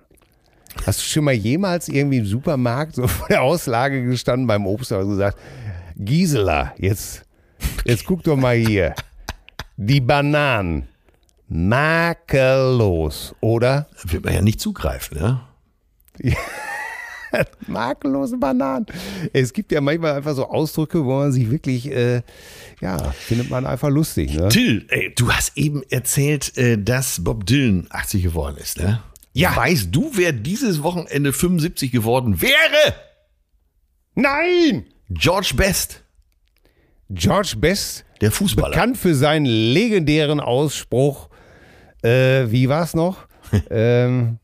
Hast du schon mal jemals irgendwie im Supermarkt so vor der Auslage gestanden beim Obst und gesagt, Gisela, jetzt, jetzt guck doch mal hier. Die Bananen. Makellos, oder? Wird man ja nicht zugreifen, ne? makellose Bananen. Es gibt ja manchmal einfach so Ausdrücke, wo man sich wirklich, äh, ja, findet man einfach lustig. Ne? Till, ey, du hast eben erzählt, äh, dass Bob Dylan 80 geworden ist, ne? Ja. Weißt du, wer dieses Wochenende 75 geworden wäre? Nein! George Best, George Best, der Fußballer. bekannt für seinen legendären Ausspruch, äh, wie war's noch? ähm,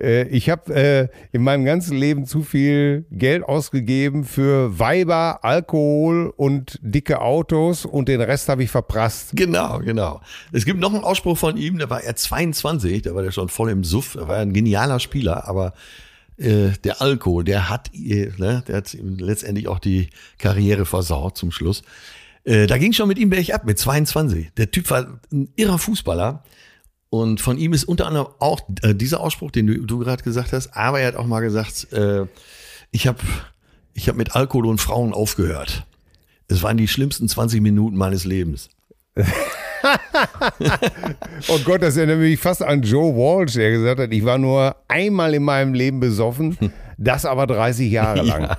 äh, ich habe äh, in meinem ganzen Leben zu viel Geld ausgegeben für Weiber, Alkohol und dicke Autos und den Rest habe ich verprasst. Genau, genau. Es gibt noch einen Ausspruch von ihm, da war er 22, da war er schon voll im Suff, er war ein genialer Spieler, aber äh, der Alkohol, der hat, äh, ne, der hat ihm letztendlich auch die Karriere versaut zum Schluss. Äh, da ging schon mit ihm bergab, mit 22. Der Typ war ein irrer Fußballer. Und von ihm ist unter anderem auch dieser Ausspruch, den du, du gerade gesagt hast, aber er hat auch mal gesagt, ich habe ich hab mit Alkohol und Frauen aufgehört. Es waren die schlimmsten 20 Minuten meines Lebens. Oh Gott, das erinnert mich fast an Joe Walsh, der gesagt hat, ich war nur einmal in meinem Leben besoffen, das aber 30 Jahre lang.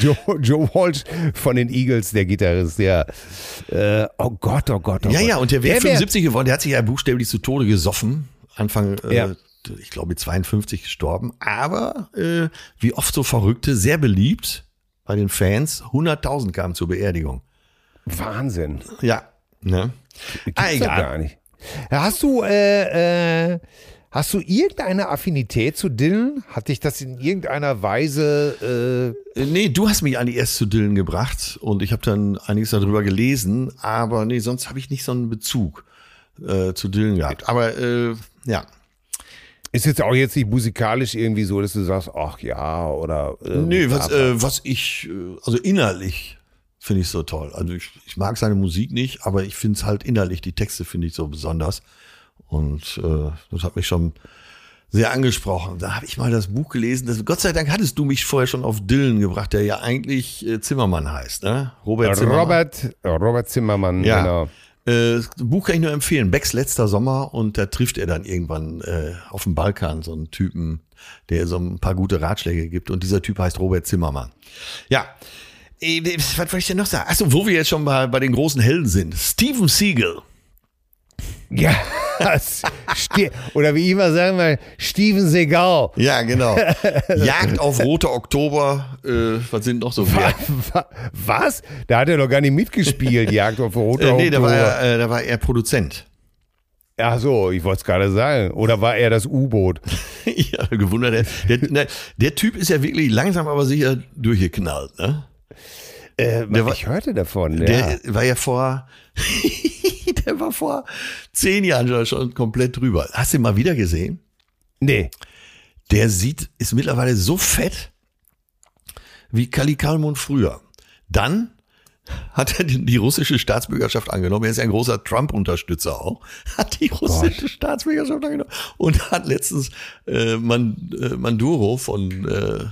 Joe, Joe Walsh von den Eagles, der Gitarrist, der, äh, oh Gott, oh Gott, oh Ja, Gott. ja, und der wäre Der wär- 75 geworden, der hat sich ja buchstäblich zu Tode gesoffen. Anfang, Ja. äh, ich glaube, mit 52 gestorben. Aber äh, wie oft so Verrückte, sehr beliebt bei den Fans. 100.000 kamen zur Beerdigung. Wahnsinn. Ja, ne? Gibt's Ah, egal. gar nicht. Hast du, äh, äh, hast du irgendeine Affinität zu Dylan? Hat dich das in irgendeiner Weise, äh, Äh, Nee, du hast mich eigentlich erst zu Dylan gebracht und ich habe dann einiges darüber gelesen, aber nee, sonst habe ich nicht so einen Bezug äh, zu Dylan gehabt. Aber äh, ja, ist jetzt auch jetzt nicht musikalisch irgendwie so, dass du sagst, ach ja, oder. Äh, Nee, was, äh, was ich, äh, also innerlich finde ich so toll. Also ich, ich mag seine Musik nicht, aber ich finde es halt innerlich, die Texte finde ich so besonders. Und äh, das hat mich schon sehr angesprochen. Da habe ich mal das Buch gelesen. Das, Gott sei Dank hattest du mich vorher schon auf Dylan gebracht, der ja eigentlich äh, Zimmermann heißt, ne? Robert Zimmermann. Robert, Robert Zimmermann, Ja. genau. Äh, das Buch kann ich nur empfehlen. Becks letzter Sommer und da trifft er dann irgendwann äh, auf dem Balkan so einen Typen, der so ein paar gute Ratschläge gibt. Und dieser Typ heißt Robert Zimmermann. Ja. Äh, Was wollte ich denn noch sagen? Achso, wo wir jetzt schon bei, bei den großen Helden sind. Steven Siegel. Ja, oder wie ich immer sagen will, Steven Seagal. Ja, genau. Jagd auf Rote Oktober. Äh, was sind noch so viele? wa- Was? Da hat er doch gar nicht mitgespielt, Jagd auf Rote Äh, nee, da war, Oktober. er, äh, da war er Produzent. Ach so, ich wollte es gerade sagen. Oder war er das U-Boot? ja, gewundert. Der, der, der Typ ist ja wirklich langsam aber sicher durchgeknallt. Ne? Äh, Der war- ich hörte davon. Ja. Der war ja vor, der war vor zehn Jahren schon, komplett drüber. Hast du ihn mal wieder gesehen? Nee. Der sieht, ist mittlerweile so fett wie Kali Kalmund früher. Dann hat er die russische Staatsbürgerschaft angenommen. Er ist ein großer Trump-Unterstützer auch. Hat die russische Gott. Staatsbürgerschaft angenommen und hat letztens äh, Man, äh, Manduro von äh,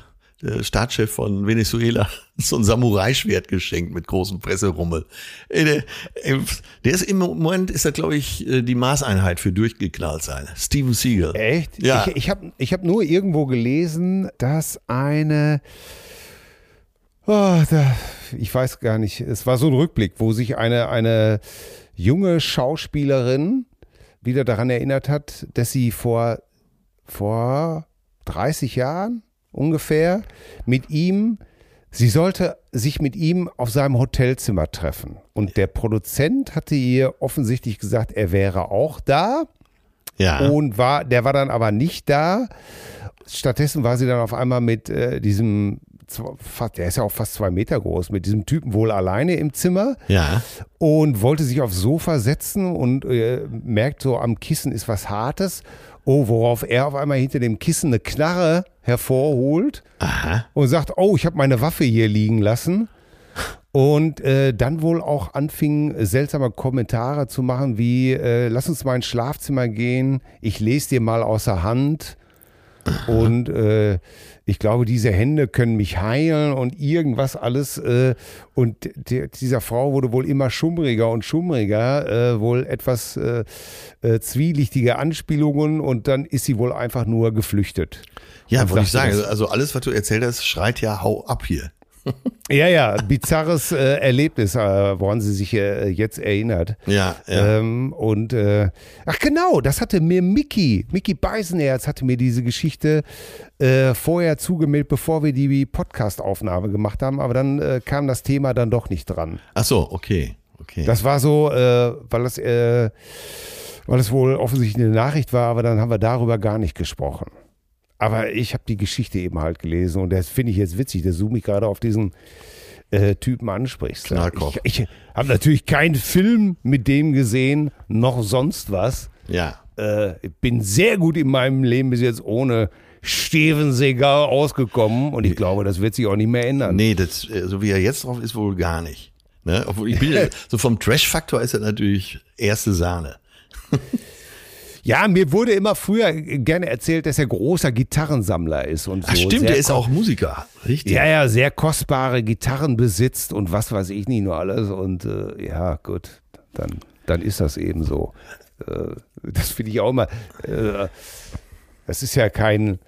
Staatschef von Venezuela so ein Samurai-Schwert geschenkt mit großem Presserummel. Äh, der, äh, der ist im Moment, ist er, glaube ich, äh, die Maßeinheit für durchgeknallt sein. Steven Siegel. Echt? Ja. Ich, ich habe ich hab nur irgendwo gelesen, dass eine Oh, da, ich weiß gar nicht. Es war so ein Rückblick, wo sich eine, eine junge Schauspielerin wieder daran erinnert hat, dass sie vor, vor 30 Jahren ungefähr mit ihm, sie sollte sich mit ihm auf seinem Hotelzimmer treffen. Und der Produzent hatte ihr offensichtlich gesagt, er wäre auch da. Ja. Und war, der war dann aber nicht da. Stattdessen war sie dann auf einmal mit äh, diesem der ist ja auch fast zwei Meter groß, mit diesem Typen wohl alleine im Zimmer. Ja. Und wollte sich aufs Sofa setzen und äh, merkt so, am Kissen ist was Hartes. Oh, worauf er auf einmal hinter dem Kissen eine Knarre hervorholt Aha. und sagt, oh, ich habe meine Waffe hier liegen lassen. Und äh, dann wohl auch anfing, seltsame Kommentare zu machen, wie, äh, lass uns mal ins Schlafzimmer gehen, ich lese dir mal außer Hand. Und äh, ich glaube, diese Hände können mich heilen und irgendwas alles. Äh, und die, dieser Frau wurde wohl immer schummriger und schummriger, äh, wohl etwas äh, äh, zwielichtige Anspielungen und dann ist sie wohl einfach nur geflüchtet. Ja, wollte ich sagen. Also alles, was du erzählt hast, schreit ja hau ab hier. Ja, ja, bizarres äh, Erlebnis, äh, woran sie sich äh, jetzt erinnert. Ja, ja. Ähm, und äh, ach genau, das hatte mir Mickey, Mickey Beisenherz hatte mir diese Geschichte äh, vorher zugemeldet, bevor wir die Podcast-Aufnahme gemacht haben, aber dann äh, kam das Thema dann doch nicht dran. Ach so, okay. Okay. Das war so, äh, weil es, äh, weil es wohl offensichtlich eine Nachricht war, aber dann haben wir darüber gar nicht gesprochen. Aber ich habe die Geschichte eben halt gelesen und das finde ich jetzt witzig, dass du mich gerade auf diesen äh, Typen ansprichst. Knallkopf. Ich, ich habe natürlich keinen Film mit dem gesehen, noch sonst was. ja. Äh, ich bin sehr gut in meinem Leben bis jetzt ohne Steven Seagal ausgekommen und ich glaube, das wird sich auch nicht mehr ändern. Nee, das, äh, so wie er jetzt drauf ist, wohl gar nicht. Ne? Obwohl ich bin ja, so vom Trash-Faktor ist er natürlich erste Sahne. Ja, mir wurde immer früher gerne erzählt, dass er großer Gitarrensammler ist und so. Ach stimmt, sehr der ist auch Musiker. Richtig. Ja, ja, sehr kostbare Gitarren besitzt und was weiß ich nicht nur alles. Und äh, ja, gut, dann, dann ist das eben so. Äh, das finde ich auch immer. Äh, das ist ja kein.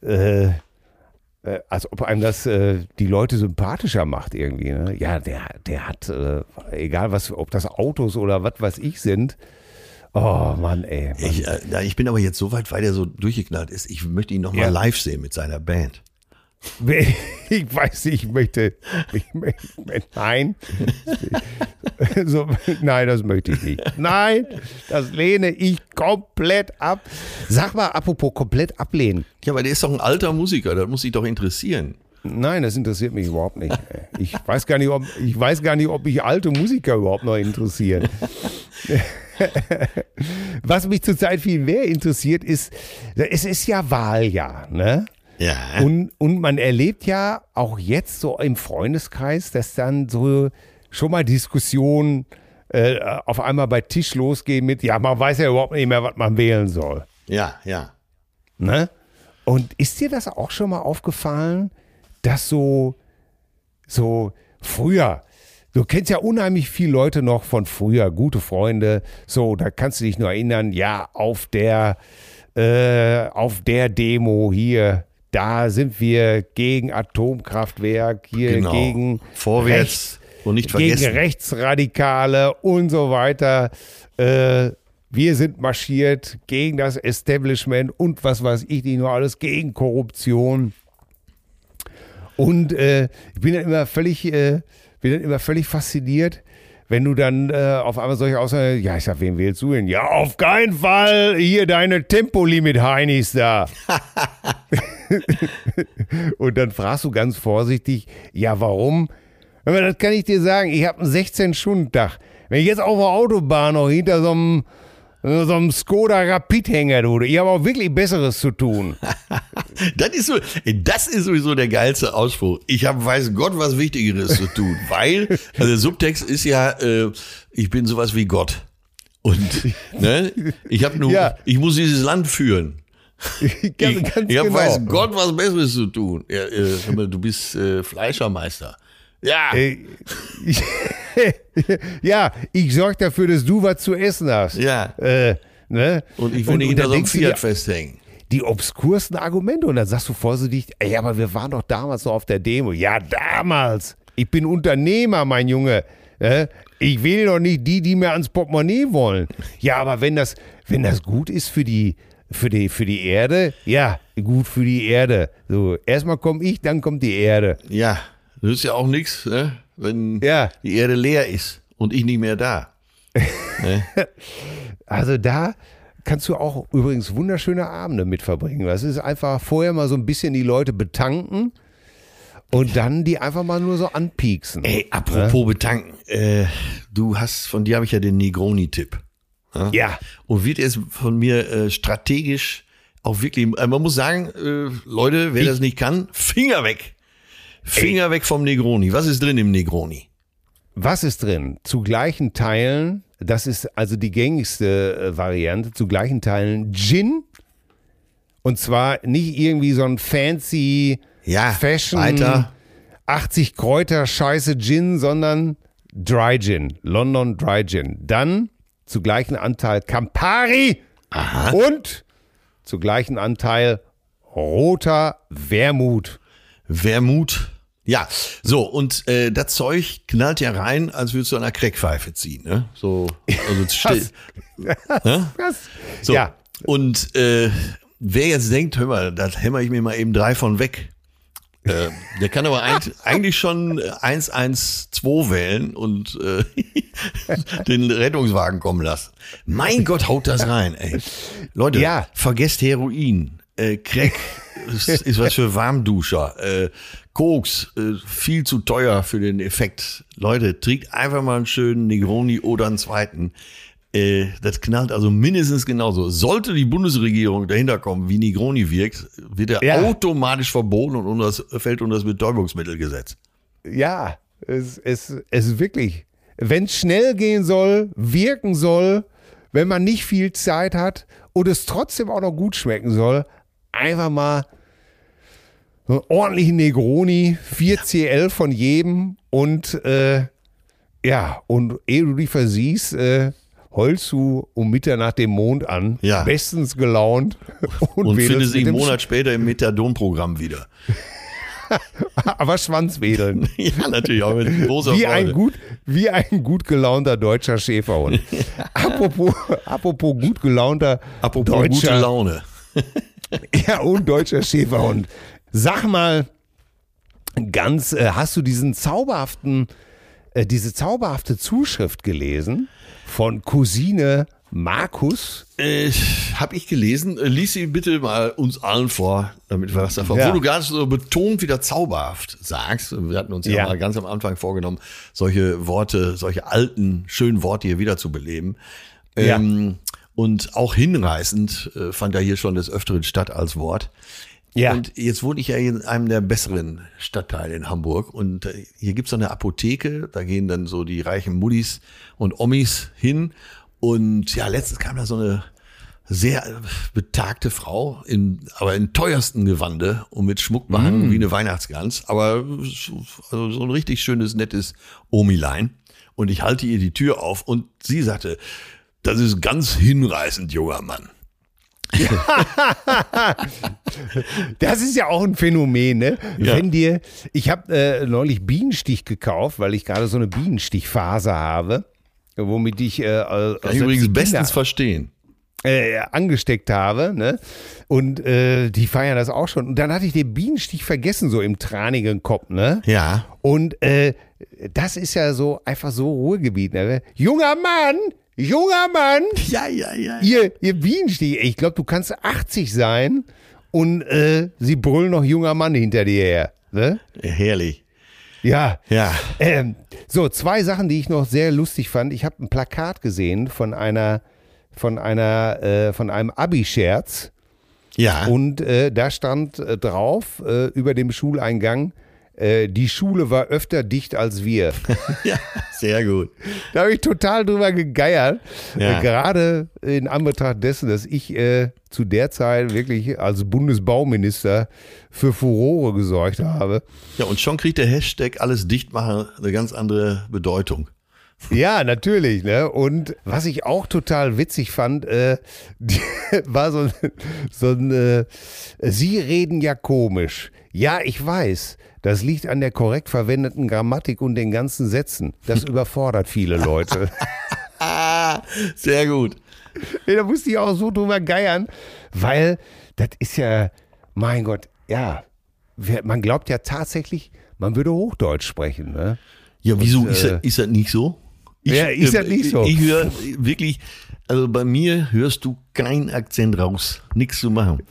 Äh, äh, als ob einem das äh, die Leute sympathischer macht irgendwie. Ne? Ja, der, der hat, äh, egal was, ob das Autos oder was weiß ich sind. Oh Mann, ey. Mann. Ich, äh, ich bin aber jetzt so weit, weil der so durchgeknallt ist. Ich möchte ihn noch mal Ja. live sehen mit seiner Band. Ich weiß nicht, ich möchte, ich möchte nein, so, nein, das möchte ich nicht. Nein, das lehne ich komplett ab. Sag mal, apropos komplett ablehnen. Ja, aber der ist doch ein alter Musiker, das muss sich doch interessieren. Nein, das interessiert mich überhaupt nicht. Ich weiß gar nicht, ob, ich weiß gar nicht, ob mich alte Musiker überhaupt noch interessieren. Was mich zurzeit viel mehr interessiert ist, es ist ja Wahljahr, ne? Ja. Und, und man erlebt ja auch jetzt so im Freundeskreis, dass dann so schon mal Diskussionen äh, auf einmal bei Tisch losgehen mit, ja, man weiß ja überhaupt nicht mehr, was man wählen soll. ja, ja. Ne? Und ist dir das auch schon mal aufgefallen, dass so, so früher, du kennst ja unheimlich viele Leute noch von früher, gute Freunde, so, da kannst du dich nur erinnern, ja, auf der, äh, auf der Demo hier, da sind wir gegen Atomkraftwerk, hier Genau. gegen Vorwärts rechts, und nicht gegen vergessen. Rechtsradikale und so weiter. Äh, wir sind marschiert gegen das Establishment und was weiß ich nicht nur alles, gegen Korruption. Und äh, ich bin dann immer völlig, äh, bin dann immer völlig fasziniert, wenn du dann äh, auf einmal solche Aussagen, ja, ich sag, wen wählst du denn? Ja, auf keinen Fall hier deine Tempolimit-Heinis da. und dann fragst du ganz vorsichtig, ja, warum? Aber das kann ich dir sagen, ich habe einen 16-Stunden-Tag. Wenn ich jetzt auf der Autobahn noch hinter so einem, so einem Skoda Rapid hänge, du, ich habe auch wirklich Besseres zu tun. Das ist, so, das ist sowieso der geilste Ausspruch. Ich habe weiß Gott was Wichtigeres zu tun, weil also der Subtext ist ja, äh, ich bin sowas wie Gott und ne, ich habe nur, Ja. ich muss dieses Land führen. Ganz- ich ganz ich habe genau. weiß Gott was Besseres zu tun. Ja, äh, du bist äh, Fleischermeister. Ja, Äh, ja, ich sorge dafür, dass du was zu essen hast. ja. Äh, ne? Und ich will nicht und hinter dann so einem Fiat festhängen. die obskursten Argumente und dann sagst du vorsichtig, ey, aber wir waren doch damals noch auf der Demo. Ja, damals. Ich bin Unternehmer, mein Junge. Äh, Ich will doch nicht die, die mir ans Portemonnaie wollen. Ja, aber wenn das, wenn das gut ist für die, für die, für die Erde, ja, gut für die Erde. So, erstmal komme ich, dann kommt die Erde. Ja, das ist ja auch nichts, ne? wenn Ja. die Erde leer ist und ich nicht mehr da. Also da kannst du auch übrigens wunderschöne Abende mit verbringen. Das ist einfach vorher mal so ein bisschen die Leute betanken und dann die einfach mal nur so anpieksen. Ey, apropos betanken, äh, du hast, von dir habe ich ja den Negroni-Tipp. Ja, Und wird jetzt von mir äh, strategisch auch wirklich, äh, man muss sagen, äh, Leute, wer das nicht kann, Finger weg. Finger weg vom Negroni. Was ist drin im Negroni? was ist drin? Zu gleichen Teilen, das ist also die gängigste äh, Variante, zu gleichen Teilen Gin. Und zwar nicht irgendwie so ein fancy Ja, Fashion weiter. 80 Kräuter Scheiße Gin, sondern Dry Gin, London Dry Gin. Dann zu gleichen Anteil Campari und zu gleichen Anteil roter Wermut. Wermut. Ja, so, und äh, das Zeug knallt ja rein, als würdest du an einer Crackpfeife ziehen. Ne? So, also still. Was? So. Ja, Und äh, wer jetzt denkt, hör mal, da hämmer ich mir mal eben drei von weg. Äh, der kann aber eigentlich, eigentlich schon 112 wählen und äh, den Rettungswagen kommen lassen. Mein Gott, haut das rein, ey. Leute, Ja. vergesst Heroin. Äh, Crack ist, ist was für Warmduscher. Äh, Koks, äh, viel zu teuer für den Effekt. Leute, trinkt einfach mal einen schönen Negroni oder einen zweiten. Äh, das knallt also mindestens genauso. Sollte die Bundesregierung dahinter kommen, wie Negroni wirkt, wird er Ja. automatisch verboten und unter das, fällt unter das Betäubungsmittelgesetz. ja, es, ist wirklich, wenn es schnell gehen soll, wirken soll, wenn man nicht viel Zeit hat und es trotzdem auch noch gut schmecken soll, einfach mal so einen ordentlichen Negroni, 4CL von jedem und äh, ja, und ehe du dich versiehst, äh, holst du um Mitternacht den Mond an, Ja. bestens gelaunt und, Und findest ihn einen Monat später im Methadon-Programm wieder. Aber Schwanzwedeln. ja, natürlich auch mit großer Wie ein, Freude. gut, wie ein gut gelaunter deutscher Schäferhund. apropos, apropos gut gelaunter Apropos deutscher, gute Laune. Ja, und deutscher Schäferhund. Sag mal, ganz, äh, hast du diesen zauberhaften, äh, diese zauberhafte Zuschrift gelesen von Cousine Markus? Äh, hab ich gelesen. Äh, Lies sie bitte mal uns allen vor, damit wir was davon. Ja. Wo du gerade so betont wieder zauberhaft sagst. Wir hatten uns ja, Ja. mal ganz am Anfang vorgenommen, solche Worte, solche alten, schönen Worte hier wieder zu beleben. Ja. Und auch hinreißend äh, fand er hier schon des Öfteren statt als Wort. Ja. Und jetzt wohne ich ja in einem der besseren Stadtteile in Hamburg. Und äh, hier gibt's so eine Apotheke. Da gehen dann so die reichen Muddis und Omis hin. Und ja, letztens kam da so eine sehr äh, betagte Frau, in, aber in teuersten Gewande und mit Schmuck behangen wie eine Weihnachtsgans. Aber so- also so ein richtig schönes, nettes Omilein. Und ich halte ihr die Tür auf und sie sagte, das ist ganz hinreißend, junger Mann. Das ist ja auch ein Phänomen, ne? Ja. Wenn dir, ich habe äh, neulich Bienenstich gekauft, weil ich gerade so eine Bienenstichphase habe, womit ich äh, äh, Kann ich übrigens bestens verstehen. äh, angesteckt habe, ne? Und äh, die feiern das auch schon. Und dann hatte ich den Bienenstich vergessen, so im tranigen Kopf, ne? Ja. Und äh, das ist ja so einfach so Ruhrgebiet, ne? Junger Mann, junger Mann, Ja, ja, ja. ihr, ihr Bienenstich, ich glaube, du kannst 80 sein und äh, sie brüllen noch junger Mann hinter dir her, ne? Herrlich. Ja. Ja. Ähm, so, zwei Sachen, die ich noch sehr lustig fand. Ich habe ein Plakat gesehen von einer, von einer, äh, von einem Abi-Scherz. Ja. Und äh, da stand äh, drauf, äh, über dem Schuleingang, äh, die Schule war öfter dicht als wir. ja, sehr gut. Da habe ich total drüber gegeiert. Ja. Äh, gerade in Anbetracht dessen, dass ich äh, zu der Zeit wirklich als Bundesbauminister für Furore gesorgt habe. Ja, und schon kriegt der Hashtag alles dicht machen eine ganz andere Bedeutung. Ja, natürlich. Ne? Und was ich auch total witzig fand, äh, die, war so, ein- so ein, äh, Sie reden ja komisch. Ja, ich weiß. Das liegt an der korrekt verwendeten Grammatik und den ganzen Sätzen. Das überfordert viele Leute. Sehr gut. Ja, da musste ich auch so drüber geiern, weil das ist ja, mein Gott, ja, man glaubt ja tatsächlich, man würde Hochdeutsch sprechen. Ne? Ja, wieso Und, ist, äh, das, ist das nicht so? Ich, Ja, ist das nicht so? Ich höre wirklich, also bei mir hörst du keinen Akzent raus. Nichts zu machen.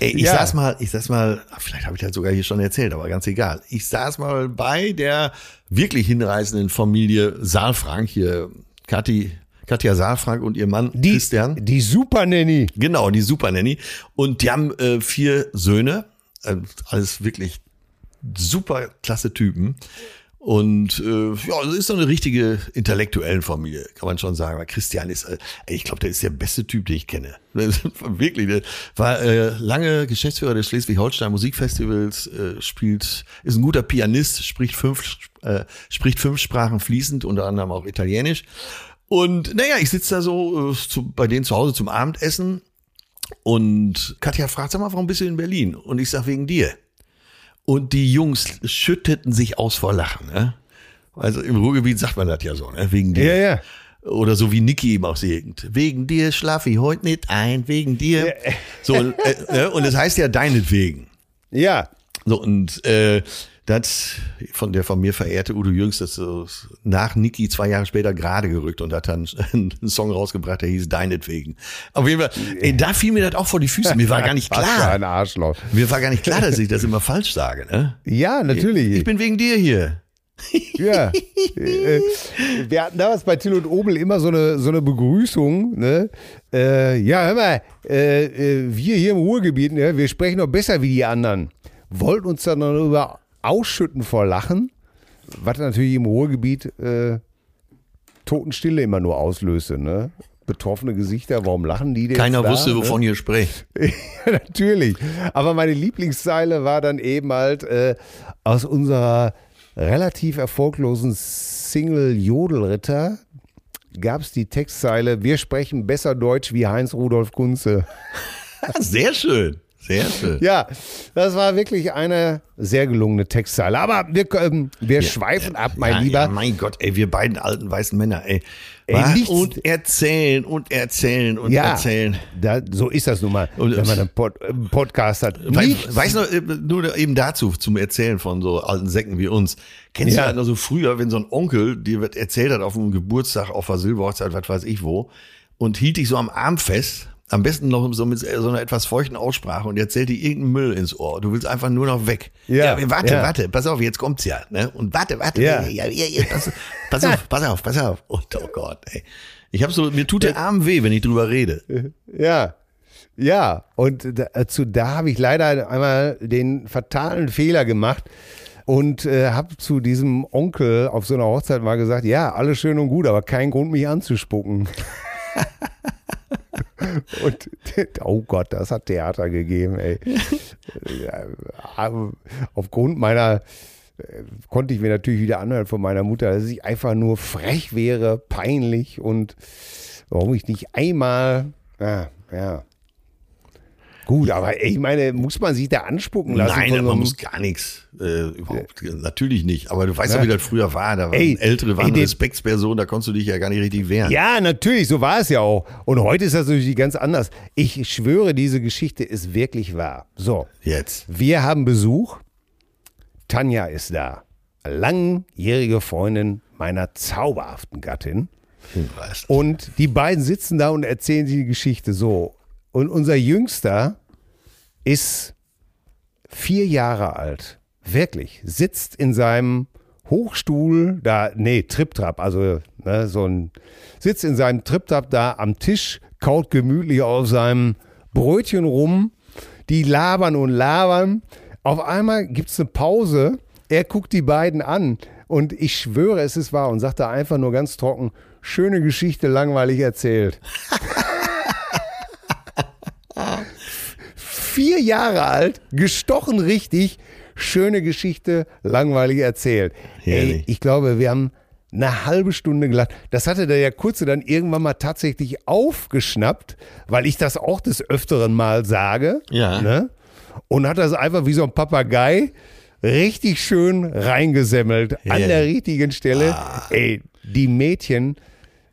Ey, ich Ja. saß mal, ich saß mal, vielleicht habe ich das sogar hier schon erzählt, aber ganz egal. Ich saß mal bei der wirklich hinreißenden Familie Saalfrank hier, Kathi, Katja Saalfrank und ihr Mann Die, Christian. die Super Nanny. Genau, die Super Nanny. Und die haben äh, vier Söhne, äh, alles wirklich super klasse Typen. Und äh, ja, das ist so eine richtige intellektuellen Familie, kann man schon sagen. Weil Christian ist, äh, ich glaube, der ist der beste Typ, den ich kenne. Wirklich, der war äh, lange Geschäftsführer des Schleswig-Holstein Musikfestivals, äh, spielt, ist ein guter Pianist, spricht fünf, äh, spricht fünf Sprachen fließend, unter anderem auch Italienisch. Und naja, ich sitze da so äh, zu, bei denen zu Hause zum Abendessen und Katja fragt, sag mal, warum bist du in Berlin? Und ich sag, wegen dir. Und die Jungs schütteten sich aus vor Lachen. Ne? Also im Ruhrgebiet sagt man das ja so, ne? wegen dir. Ja, ja. Oder so wie Niki eben auch singt. Wegen dir schlaf ich heute nicht ein, wegen dir. So, äh, ne? und das heißt ja deinetwegen. Ja. So, und äh, das von der von mir verehrte Udo Jürgens, das so nach Niki zwei Jahre später gerade gerückt und hat dann einen Song rausgebracht, der hieß Deinetwegen. Auf jeden Fall, ey, da fiel mir das auch vor die Füße. Mir war gar nicht Was für klar. ein Arschloch. Mir war gar nicht klar, dass ich das immer falsch sage. Ne? Ja, natürlich. Ich bin wegen dir hier. Ja. Äh, Wir hatten damals bei Till und Obel immer so eine, so eine Begrüßung. Ne? Äh, ja, hör mal, äh, äh, wir hier im Ruhrgebiet, ne, wir sprechen noch besser wie die anderen. Wollten uns dann darüber ausschütten vor Lachen, was natürlich im Ruhrgebiet äh, Totenstille immer nur auslöste. Ne? Betroffene Gesichter, warum lachen die denn? Keiner da, wusste, ne? wovon ihr sprecht. Ja, natürlich. Aber meine Lieblingszeile war dann eben halt äh, aus unserer relativ erfolglosen Single Jodelritter gab es die Textzeile, wir sprechen besser Deutsch wie Heinz Rudolf Kunze. Sehr schön. Sehr schön. Ja, das war wirklich eine sehr gelungene Textzeile. Aber wir, ähm, wir schweifen ab, mein ja, Lieber. Ja, mein Gott, ey, wir beiden alten weißen Männer, ey. Ey, und erzählen und erzählen und ja, erzählen. Da, so ist das nun mal, Und- wenn man einen, Pod, einen Podcast hat. Weißt Nichts- weiß noch, äh, nur eben dazu, zum Erzählen von so alten Säcken wie uns. Kennst Ja. du halt noch so früher, wenn so ein Onkel dir erzählt hat auf einem Geburtstag, auf einer Silberhochzeit, was weiß ich wo, und hielt dich so am Arm fest, am besten noch so mit so einer etwas feuchten Aussprache und erzählt dir irgendeinen Müll ins Ohr. Du willst einfach nur noch weg. Ja, warte, ja. warte, pass auf, jetzt kommt's ja. Ne? Und warte, warte, Ja. ja. Ja, ja, pass, pass auf, pass auf, pass auf. Und oh Gott, ey. Ich hab so, mir tut der Arm weh, wenn ich drüber rede. Ja, ja. Und dazu, da habe ich leider einmal den fatalen Fehler gemacht und äh, habe zu diesem Onkel auf so einer Hochzeit mal gesagt, ja, alles schön und gut, aber kein Grund, mich anzuspucken. und oh Gott, das hat Theater gegeben, ey. Aufgrund meiner äh, konnte ich mir natürlich wieder anhören von meiner Mutter, dass ich einfach nur frech wäre, peinlich und warum ich nicht einmal, ja, ja. Gut, aber ich meine, muss man sich da anspucken lassen? Nein, so man muss gar nichts. Äh, überhaupt, natürlich nicht. Aber du weißt ja, Ja. wie das früher war. Da waren Ey, ältere, waren ey, Respektspersonen, da konntest du dich ja gar nicht richtig wehren. Ja, natürlich, so war es ja auch. Und heute ist das natürlich ganz anders. Ich schwöre, diese Geschichte ist wirklich wahr. So, Jetzt. wir haben Besuch. Tanja ist da. Langjährige Freundin meiner zauberhaften Gattin. Weißt. Und die beiden sitzen da und erzählen die Geschichte so. Und unser Jüngster ist vier Jahre alt. Wirklich. Sitzt in seinem Hochstuhl, da, nee, Triptrap, also ne, so ein, sitzt in seinem Triptrap da am Tisch, kaut gemütlich auf seinem Brötchen rum, die labern und labern. Auf einmal gibt es eine Pause, er guckt die beiden an und ich schwöre, es ist wahr und sagt da einfach nur ganz trocken, schöne Geschichte, langweilig erzählt. Vier Jahre alt, gestochen richtig, schöne Geschichte, langweilig erzählt. Ey, ich glaube, wir haben eine halbe Stunde gelacht. Das hatte der ja Kurze dann irgendwann mal tatsächlich aufgeschnappt, weil ich das auch des Öfteren mal sage. Ja. Ne? Und hat das einfach wie so ein Papagei richtig schön reingesemmelt an Herrlich. der richtigen Stelle. Ey, die Mädchen,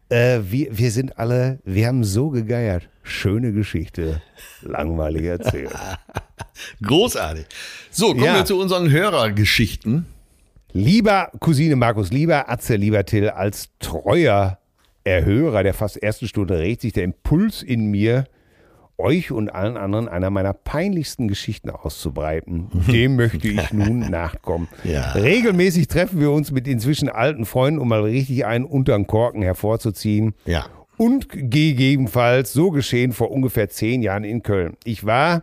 äh, wir, wir sind alle, wir haben so gegeiert. Schöne Geschichte, langweilig erzählt. Großartig. So, kommen Ja. wir zu unseren Hörergeschichten. Lieber Cousine Markus, lieber Atze, lieber Till, als treuer Erhörer der fast ersten Stunde regt sich der Impuls in mir, euch und allen anderen einer meiner peinlichsten Geschichten auszubreiten. Dem möchte ich nun nachkommen. Ja. Regelmäßig treffen wir uns mit inzwischen alten Freunden, um mal richtig einen unteren Korken hervorzuziehen. Ja. Und gegebenenfalls so geschehen vor ungefähr zehn Jahren in Köln. Ich war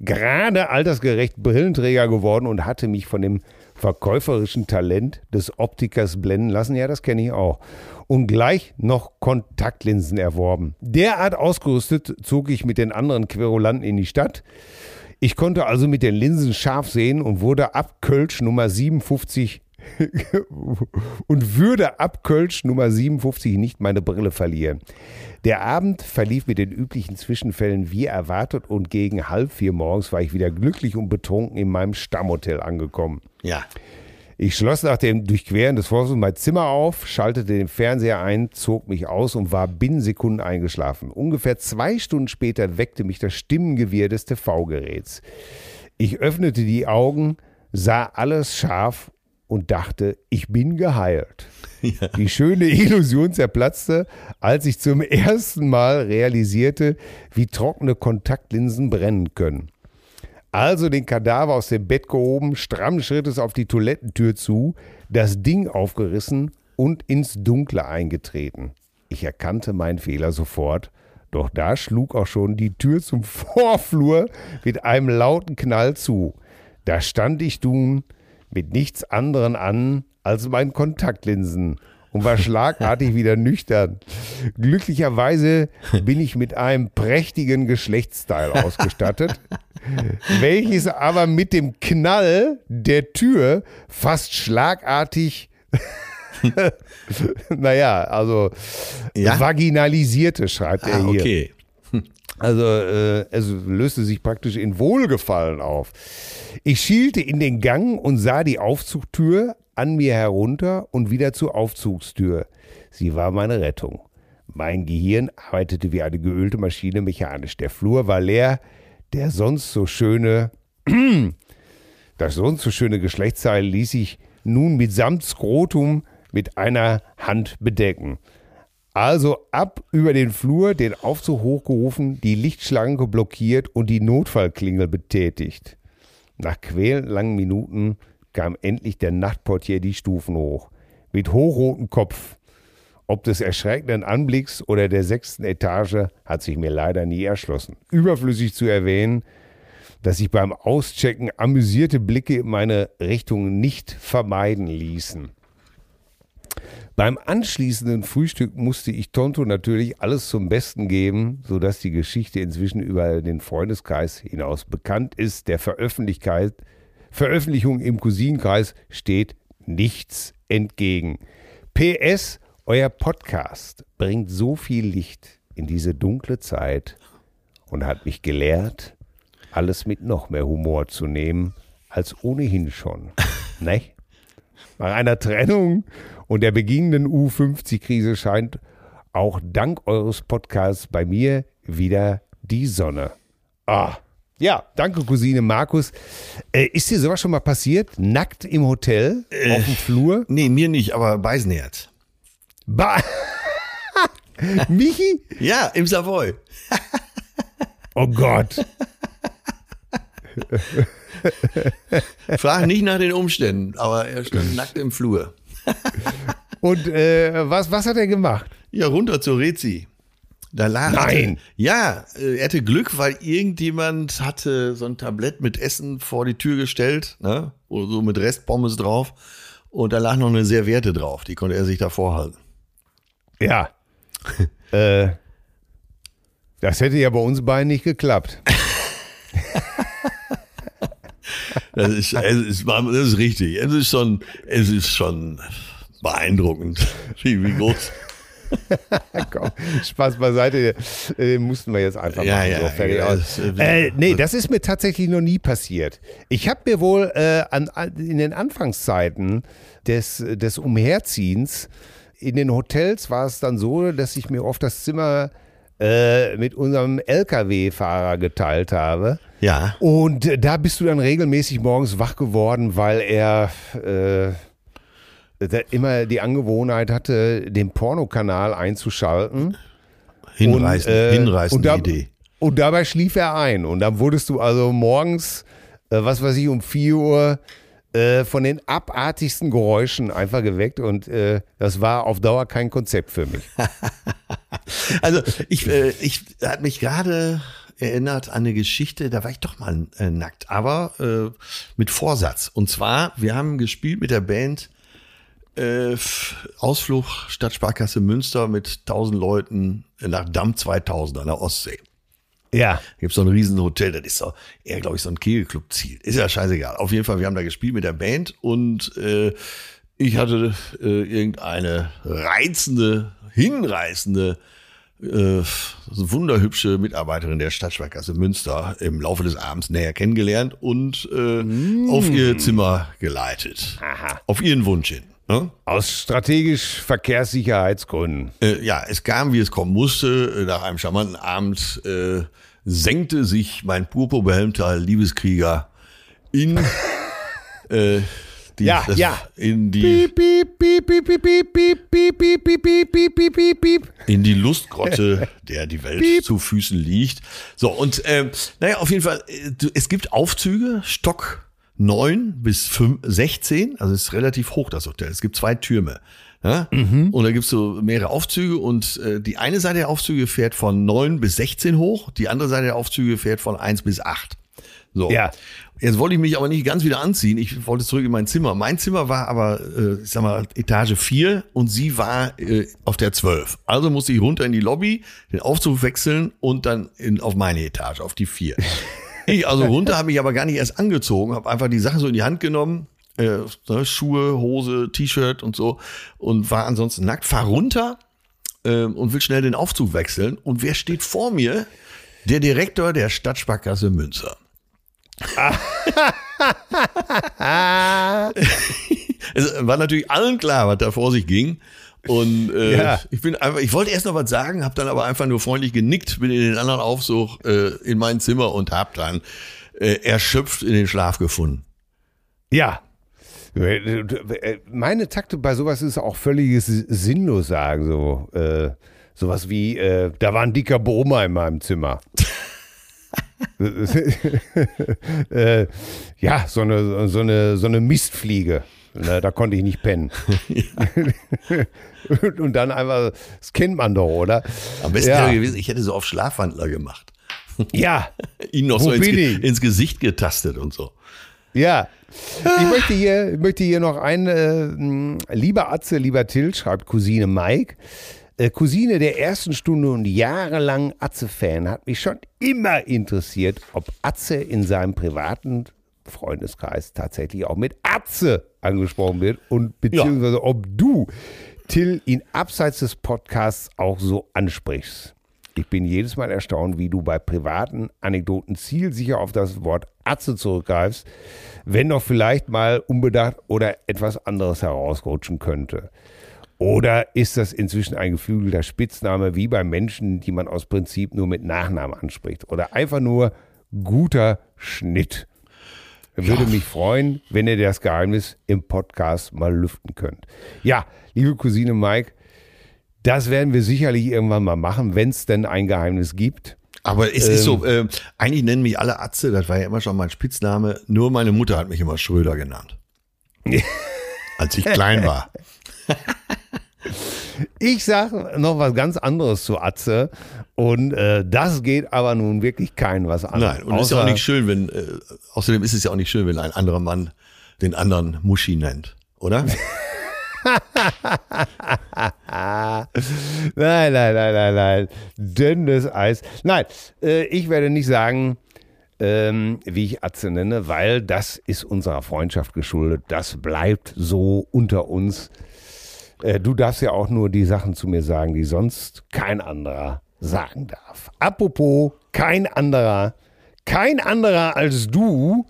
gerade altersgerecht Brillenträger geworden und hatte mich von dem verkäuferischen Talent des Optikers blenden lassen. Ja, das kenne ich auch. Und gleich noch Kontaktlinsen erworben. Derart ausgerüstet zog ich mit den anderen Querulanten in die Stadt. Ich konnte also mit den Linsen scharf sehen und wurde ab Kölsch Nummer 57 und würde ab Kölsch Nummer 57 nicht meine Brille verlieren. Der Abend verlief mit den üblichen Zwischenfällen wie erwartet und gegen halb vier morgens war ich wieder glücklich und betrunken in meinem Stammhotel angekommen. Ja. Ich schloss nach dem Durchqueren des Forsts mein Zimmer auf, schaltete den Fernseher ein, zog mich aus und war binnen Sekunden eingeschlafen. Ungefähr zwei Stunden später weckte mich das Stimmengewirr des TV-Geräts. Ich öffnete die Augen, sah alles scharf und dachte, ich bin geheilt. Die schöne Illusion zerplatzte, als ich zum ersten Mal realisierte, wie trockene Kontaktlinsen brennen können. Also den Kadaver aus dem Bett gehoben, strammen Schrittes auf die Toilettentür zu, das Ding aufgerissen und ins Dunkle eingetreten. Ich erkannte meinen Fehler sofort, doch da schlug auch schon die Tür zum Vorflur mit einem lauten Knall zu. Da stand ich nun mit nichts anderem an als meinen Kontaktlinsen und war schlagartig wieder nüchtern. Glücklicherweise bin ich mit einem prächtigen Geschlechtsteil ausgestattet, welches aber mit dem Knall der Tür fast schlagartig, naja, also Ja? vaginalisierte, schreibt er Ah, hier. okay. Also äh, es löste sich praktisch in Wohlgefallen auf. Ich schielte in den Gang und sah die Aufzugtür an mir herunter und wieder zur Aufzugstür. Sie war meine Rettung. Mein Gehirn arbeitete wie eine geölte Maschine mechanisch. Der Flur war leer, der sonst so schöne, das sonst so schöne Geschlechtsteil ließ sich nun mitsamt Skrotum mit einer Hand bedecken. Also ab über den Flur, den Aufzug hochgerufen, die Lichtschlange blockiert und die Notfallklingel betätigt. Nach quälend langen Minuten kam endlich der Nachtportier die Stufen hoch. Mit hochrotem Kopf. Ob des erschreckenden Anblicks oder der sechsten Etage hat sich mir leider nie erschlossen. Überflüssig zu erwähnen, dass sich beim Auschecken amüsierte Blicke in meine Richtung nicht vermeiden ließen. Beim anschließenden Frühstück musste ich Tonto natürlich alles zum Besten geben, sodass die Geschichte inzwischen über den Freundeskreis hinaus bekannt ist. Der Veröffentlichkeit, Veröffentlichung im Cousinenkreis steht nichts entgegen. PS, euer Podcast bringt so viel Licht in diese dunkle Zeit und hat mich gelehrt, alles mit noch mehr Humor zu nehmen als ohnehin schon. ne? Nach einer Trennung und der beginnenden U50-Krise scheint auch dank eures Podcasts bei mir wieder die Sonne. Ah, ja, danke, Cousine Markus. Äh, ist dir sowas schon mal passiert? Nackt im Hotel, auf dem Flur? Nee, mir nicht, aber Beisenherz. Ba Michi? Ja, im Savoy. Oh Gott. Frag nicht nach den Umständen, aber er stand nackt im Flur. Und äh, was, was hat er gemacht? Ja, runter zur Rezi. Da lag Nein. Ja, äh, er hatte Glück, weil irgendjemand hatte so ein Tablett mit Essen vor die Tür gestellt, ne? Oder so mit Restpommes drauf. Und da lag noch eine Serviette drauf, die konnte er sich da vorhalten. Ja. äh, das hätte ja bei uns beiden nicht geklappt. Das ist, es ist, das ist richtig. Es ist schon, es ist schon beeindruckend, wie, wie groß. Komm, Spaß beiseite, äh, mussten wir jetzt einfach Ja, machen. ja, so, fertig ja, aus. das, Äh, nee, das ist mir tatsächlich noch nie passiert. Ich habe mir wohl äh, an- in den Anfangszeiten des, des Umherziehens in den Hotels war es dann so, dass ich mir oft das Zimmer äh, mit unserem LKW-Fahrer geteilt habe. Ja, Und äh, da bist du dann regelmäßig morgens wach geworden, weil er äh, immer die Angewohnheit hatte, den Pornokanal einzuschalten. hinreißend, äh, hinreißende und da- Idee. Und dabei schlief er ein. Und dann wurdest du also morgens, äh, was weiß ich, um 4 Uhr äh, von den abartigsten Geräuschen einfach geweckt. Und äh, das war auf Dauer kein Konzept für mich. Also ich, äh, ich hat mich gerade erinnert an eine Geschichte, da war ich doch mal äh, nackt, aber äh, mit Vorsatz. Und zwar, wir haben gespielt mit der Band äh, Ausflug Stadtsparkasse Münster mit 1000 Leuten nach Damm 2000 an der Ostsee. Ja. Da gibt's so ein Riesenhotel, das ist so eher, glaube ich, so ein Kegelclub-Ziel. Ist ja scheißegal. Auf jeden Fall, wir haben da gespielt mit der Band und äh, ich hatte äh, irgendeine reizende, hinreißende, äh, wunderhübsche Mitarbeiterin der Stadtsparkasse Münster im Laufe des Abends näher kennengelernt und äh, auf ihr Zimmer geleitet. Aha. Auf ihren Wunsch hin. Ne? Aus strategisch Verkehrssicherheitsgründen. Äh, ja, es kam, wie es kommen musste. Äh, Nach einem charmanten Abend äh, senkte sich mein purpurbehelmter Liebeskrieger in äh, die, ja, das, ja. in die in die Lustgrotte, der die Welt piep. zu Füßen liegt. So und äh, naja, auf jeden Fall, es gibt Aufzüge, Stock 9 bis 5, 16, also ist relativ hoch das Hotel. Es gibt zwei Türme. Ja? Und da gibt's so mehrere Aufzüge und äh, die eine Seite der Aufzüge fährt von 9 bis 16 hoch, die andere Seite der Aufzüge fährt von 1 bis 8. So. Ja. Jetzt wollte ich mich aber nicht ganz wieder anziehen. Ich wollte zurück in mein Zimmer. Mein Zimmer war aber, äh, ich sag mal, Etage 4 und sie war äh, auf der 12. Also musste ich runter in die Lobby, den Aufzug wechseln und dann in, auf meine Etage, auf die 4. Ich also runter, habe mich aber gar nicht erst angezogen, habe einfach die Sachen so in die Hand genommen, äh, ne, Schuhe, Hose, T-Shirt und so und war ansonsten nackt, fahr runter ähm, und will schnell den Aufzug wechseln. Und wer steht vor mir? Der Direktor der Stadtsparkasse Münster. es war natürlich allen klar, was da vor sich ging. Und äh, Ja. ich bin einfach, ich wollte erst noch was sagen, habe dann aber einfach nur freundlich genickt, bin in den anderen Aufzug äh, in mein Zimmer und hab dann äh, erschöpft in den Schlaf gefunden. Ja. Meine Takte bei sowas ist auch völliges sinnlos sagen. So, äh, sowas wie, äh, da war ein dicker Brummer in meinem Zimmer. äh, ja, so eine, so eine, so eine Mistfliege. Ne, da konnte ich nicht pennen. Und dann einfach, das kennt man doch, oder? Am besten Ja. wäre gewesen, ich hätte so auf Schlafwandler gemacht. Ja, Ihn noch Wo so ins, ins Gesicht getastet und so. Ja. Ich möchte hier, ich möchte hier noch ein, äh, mh, lieber Atze, lieber Till, schreibt Cousine Mike. Äh, Cousine der ersten Stunde und jahrelang Atze-Fan hat mich schon immer interessiert, ob Atze in seinem privaten Freundeskreis tatsächlich auch mit Atze angesprochen wird und beziehungsweise ob du, Till, ihn abseits des Podcasts auch so ansprichst. Ich bin jedes Mal erstaunt, wie du bei privaten Anekdoten zielsicher auf das Wort Atze zurückgreifst, wenn doch vielleicht mal unbedacht oder etwas anderes herausrutschen könnte. Oder ist das inzwischen ein geflügelter Spitzname wie bei Menschen, die man aus Prinzip nur mit Nachnamen anspricht? Oder einfach nur guter Schnitt? Würde mich freuen, wenn ihr das Geheimnis im Podcast mal lüften könnt. Ja, liebe Cousine Mike, das werden wir sicherlich irgendwann mal machen, wenn es denn ein Geheimnis gibt. Aber es ist so, äh, eigentlich nennen mich alle Atze, das war ja immer schon mein Spitzname. Nur meine Mutter hat mich immer Schröder genannt. Als ich klein war. Ich sag noch was ganz anderes zu Atze und äh, das geht aber nun wirklich kein was an. Nein, und ist ja auch nicht schön, wenn, äh, außerdem ist es ja auch nicht schön, wenn ein anderer Mann den anderen Muschi nennt, oder? nein, nein, nein, nein, nein. Dünnes Eis. Nein, äh, ich werde nicht sagen, ähm, wie ich Atze nenne, weil das ist unserer Freundschaft geschuldet. Das bleibt so unter uns. Äh, du darfst ja auch nur die Sachen zu mir sagen, die sonst kein anderer sagen darf. Apropos, kein anderer, kein anderer als du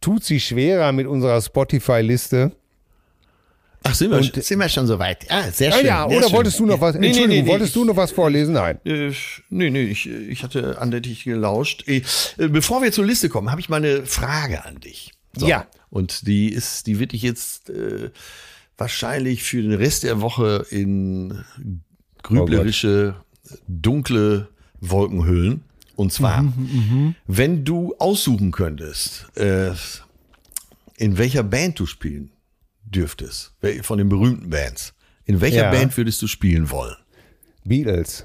tut sich schwerer mit unserer Spotify-Liste. Ach, sind wir, und, sind wir schon so weit? Ja, sehr schön. Ja, ja oder schön. wolltest du noch was? Nee, Entschuldigung, nee, nee, wolltest du noch was vorlesen? Nein. Äh, nee, nee, ich, ich hatte andächtig gelauscht. Äh, bevor wir zur Liste kommen, habe ich mal eine Frage an dich. So. Ja. Und die ist, die wird dich jetzt äh, wahrscheinlich für den Rest der Woche in grüblerische, oh dunkle Wolken hüllen. Und zwar, mhm, mhm, wenn du aussuchen könntest, äh, in welcher Band du spielen dürftest, von den berühmten Bands, in welcher ja. Band würdest du spielen wollen? Beatles.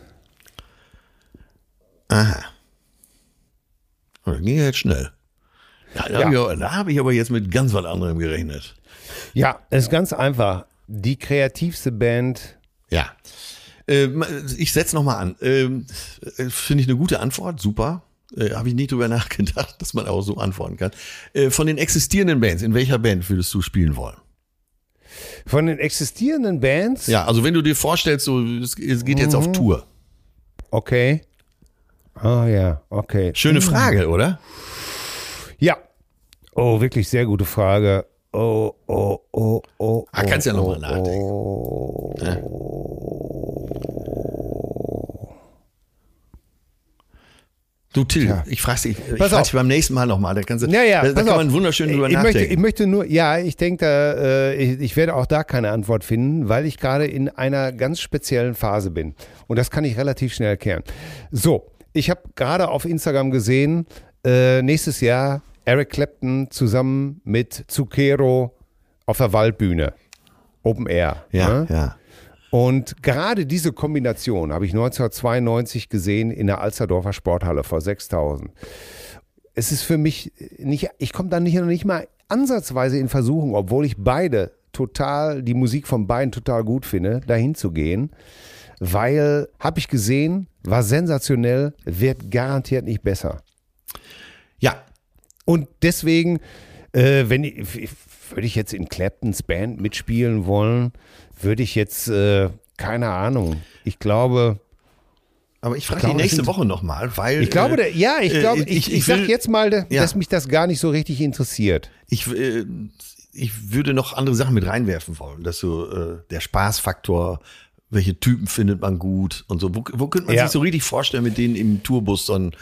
Aha. Das ging ja jetzt schnell. Da, da ja. habe ich, hab ich aber jetzt mit ganz was anderem gerechnet. Ja, es ist ganz einfach. Die kreativste Band. Ja. Ähm, ich setze nochmal an. Ähm, Finde ich eine gute Antwort, super. Äh, Habe ich nie drüber nachgedacht, dass man auch so antworten kann. Äh, von den existierenden Bands, in welcher Band würdest du spielen wollen? Von den existierenden Bands? Ja, also wenn du dir vorstellst, so, es, es geht jetzt mhm. auf Tour. Okay. Ah oh, ja, okay. Schöne mhm. Frage, oder? Ja. Oh, wirklich sehr gute Frage. Oh, oh, oh, oh. Ah, kannst ja nochmal nachdenken. Oh, ja. Du Till, ja. ich frage dich, ich frage dich beim nächsten Mal nochmal. Da, kannst du, ja, ja, da, da kann man wunderschön drüber ich nachdenken. Möchte, ich möchte nur, ja, ich denke, äh, ich, ich, werde auch da keine Antwort finden, weil ich gerade in einer ganz speziellen Phase bin. Und das kann ich relativ schnell erklären. So, ich habe gerade auf Instagram gesehen, äh, nächstes Jahr Eric Clapton zusammen mit Zucchero auf der Waldbühne. Open Air. Ja, ne? ja. Und gerade diese Kombination habe ich 1992 gesehen in der Alsterdorfer Sporthalle vor 6000. Es ist für mich nicht, ich komme da nicht, nicht mal ansatzweise in Versuchung, obwohl ich beide total, die Musik von beiden total gut finde, dahin zu gehen. Weil, habe ich gesehen, war sensationell, wird garantiert nicht besser. Ja. Und deswegen, äh, wenn ich, würde ich jetzt in Claptons Band mitspielen wollen, würde ich jetzt, äh, keine Ahnung, ich glaube. Aber ich frage dich nächste Woche nochmal, weil. Ich glaube, äh, ja, ich glaube, äh, ich, ich, ich, sag jetzt mal, dass ja. mich das gar nicht so richtig interessiert. Ich, äh, ich würde noch andere Sachen mit reinwerfen wollen, dass so äh, der Spaßfaktor, welche Typen findet man gut und so. Wo, wo könnte man ja. sich so richtig vorstellen, mit denen im Tourbus dann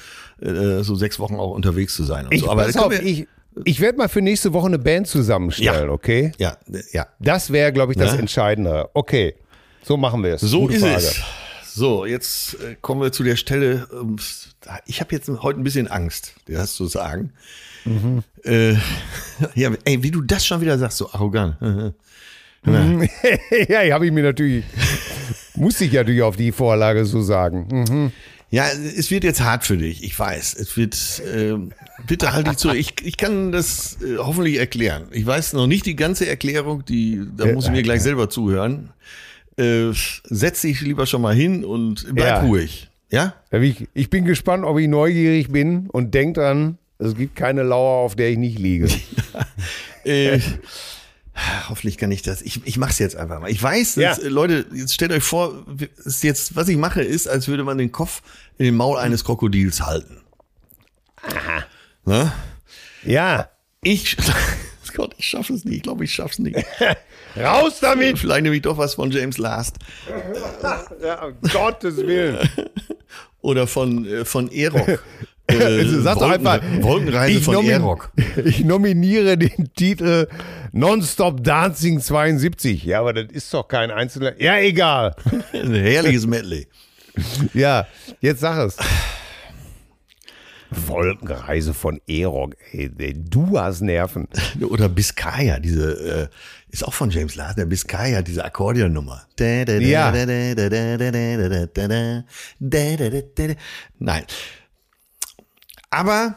äh, so sechs Wochen auch unterwegs zu sein und ich, so. Aber auf, ich, ich werde mal für nächste Woche eine Band zusammenstellen, ja. okay? Ja, ja. Das wäre, glaube ich, das ja. Entscheidende. Okay, so machen wir es. So Gute ist Frage. es. So, jetzt äh, kommen wir zu der Stelle. Ähm, ich habe jetzt heute ein bisschen Angst, das zu sagen. Mhm. Äh, ja, ey, wie du das schon wieder sagst, so arrogant. ja, habe ich mir natürlich, musste ich natürlich auf die Vorlage so sagen. Mhm. Ja, es wird jetzt hart für dich, ich weiß. Es wird, äh, bitte halt dich zu. Ich, ich kann das äh, hoffentlich erklären. Ich weiß noch nicht die ganze Erklärung, die, da muss ich mir gleich selber zuhören. Äh, setz dich lieber schon mal hin und bleib ja. ruhig. Ja? Ich, ich bin gespannt, ob ich neugierig bin und denk dran, es gibt keine Lauer, auf der ich nicht liege. äh, Hoffentlich kann ich das. Ich, ich mache es jetzt einfach mal. Ich weiß, dass, ja. Leute, jetzt stellt euch vor, jetzt, was ich mache, ist, als würde man den Kopf in den Maul eines Krokodils halten. Aha. Ne? Ja. Ich, Gott, ich schaffe es nicht. Ich glaube, ich schaffe es nicht. Raus damit! Vielleicht nehme ich doch was von James Last. ja, um Gottes Willen. Oder von, äh, von Erok. Äh, also sag Wolken, einfach, Wolkenreise von Airrock. Ich nominiere den Titel Nonstop Dancing 72. Ja, aber das ist doch kein einzelner. Ja, egal. Ein herrliches Medley. Ja, jetzt sag es. Wolkenreise von E-Rock, ey, ey, du hast Nerven. Oder Biscaya, diese, äh, ist auch von James Last, der Biscaya, diese Akkordeonnummer. Ja. Nein. Aber,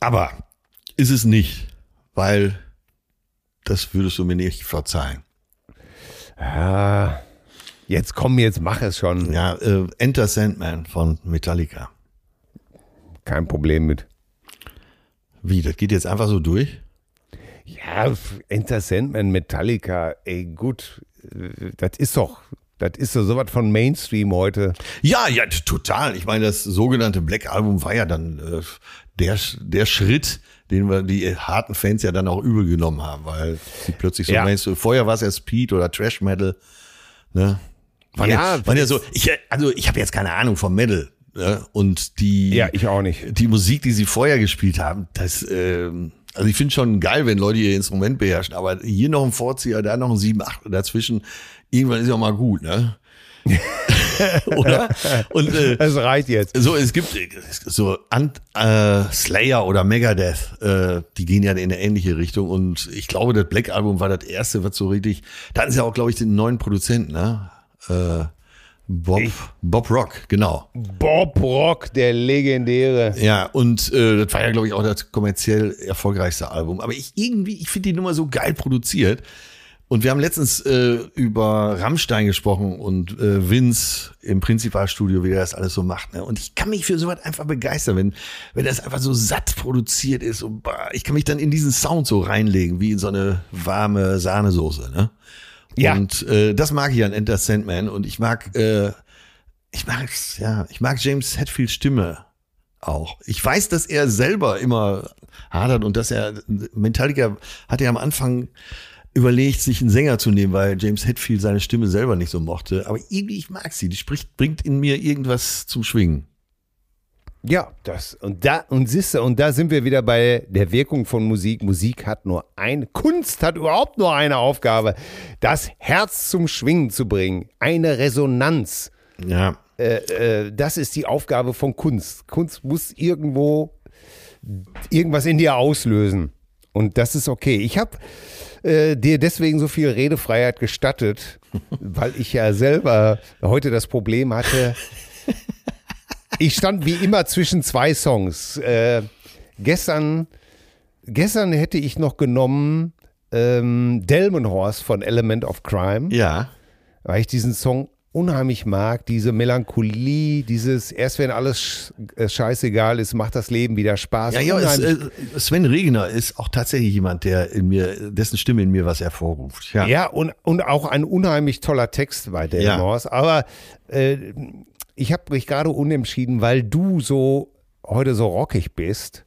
aber, ist es nicht, weil das würdest du mir nicht verzeihen. Ja, jetzt komm, jetzt mach es schon. Ja, äh, Enter Sandman von Metallica. Kein Problem mit. Wie, das geht jetzt einfach so durch? Ja, Enter Sandman, Metallica, ey, gut, äh, das ist doch, das ist so sowas von Mainstream heute. Ja, ja, total. Ich meine, das sogenannte Black Album war ja dann äh, der, der Schritt, den wir die harten Fans ja dann auch übel genommen haben, weil sie plötzlich so Ja. Mainstream, vorher war es ja Speed oder Trash Metal, ne? Waren ja, Ja, waren ja so, ich, also ich habe jetzt keine Ahnung vom Metal, ne? Und die, Ja, ich auch nicht. die Musik, die sie vorher gespielt haben, das, ähm, also ich finde schon geil, wenn Leute ihr Instrument beherrschen, aber hier noch ein Vorzieher, da noch ein 7, 8 dazwischen, irgendwann ist ja auch mal gut, ne? Oder? Und äh, Es reicht jetzt. so, es gibt äh, so Ant, äh, Slayer oder Megadeth, äh, die gehen ja in eine ähnliche Richtung und ich glaube, das Black Album war das erste, was so richtig, da hatten sie auch, glaube ich, den neuen Produzenten, ne? Äh, Bob, Bob Rock, genau. Bob Rock, der legendäre. Ja, und äh, das war ja, glaube ich, auch das kommerziell erfolgreichste Album. Aber ich irgendwie, ich finde die Nummer so geil produziert. Und wir haben letztens äh, über Rammstein gesprochen und äh, Vince im Prinzipalstudio, wie er das alles so macht. Ne? Und ich kann mich für sowas einfach begeistern, wenn, wenn das einfach so satt produziert ist. Und, bah, ich kann mich dann in diesen Sound so reinlegen, wie in so eine warme Sahnesoße. Ne? Ja. Und äh, das mag ich an Enter Sandman. Und ich mag, äh, ich mag's, ja, ich mag James Hetfields Stimme auch. Ich weiß, dass er selber immer hadert und dass er, Metallica hat ja am Anfang überlegt, sich einen Sänger zu nehmen, weil James Hetfield seine Stimme selber nicht so mochte. Aber irgendwie, ich mag sie. Die spricht, bringt in mir irgendwas zum Schwingen. Ja, das und da und siehste und da sind wir wieder bei der Wirkung von Musik. Musik hat nur eine Kunst hat überhaupt nur eine Aufgabe, das Herz zum Schwingen zu bringen, eine Resonanz. Ja. Äh, äh, das ist die Aufgabe von Kunst. Kunst muss irgendwo irgendwas in dir auslösen und das ist okay. Ich habe äh, dir deswegen so viel Redefreiheit gestattet, weil ich ja selber heute das Problem hatte. Ich stand wie immer zwischen zwei Songs. Äh, gestern, gestern hätte ich noch genommen ähm, Delmenhorst von Element of Crime, Ja. weil ich diesen Song unheimlich mag. Diese Melancholie, dieses erst wenn alles äh, scheißegal ist, macht das Leben wieder Spaß. Ja, ja, es, äh, Sven Regner ist auch tatsächlich jemand, der in mir, dessen Stimme in mir was hervorruft. Ja. Ja, und, und auch ein unheimlich toller Text bei Dale Ja. Morse. Aber äh, ich habe mich gerade unentschieden, weil du so heute so rockig bist,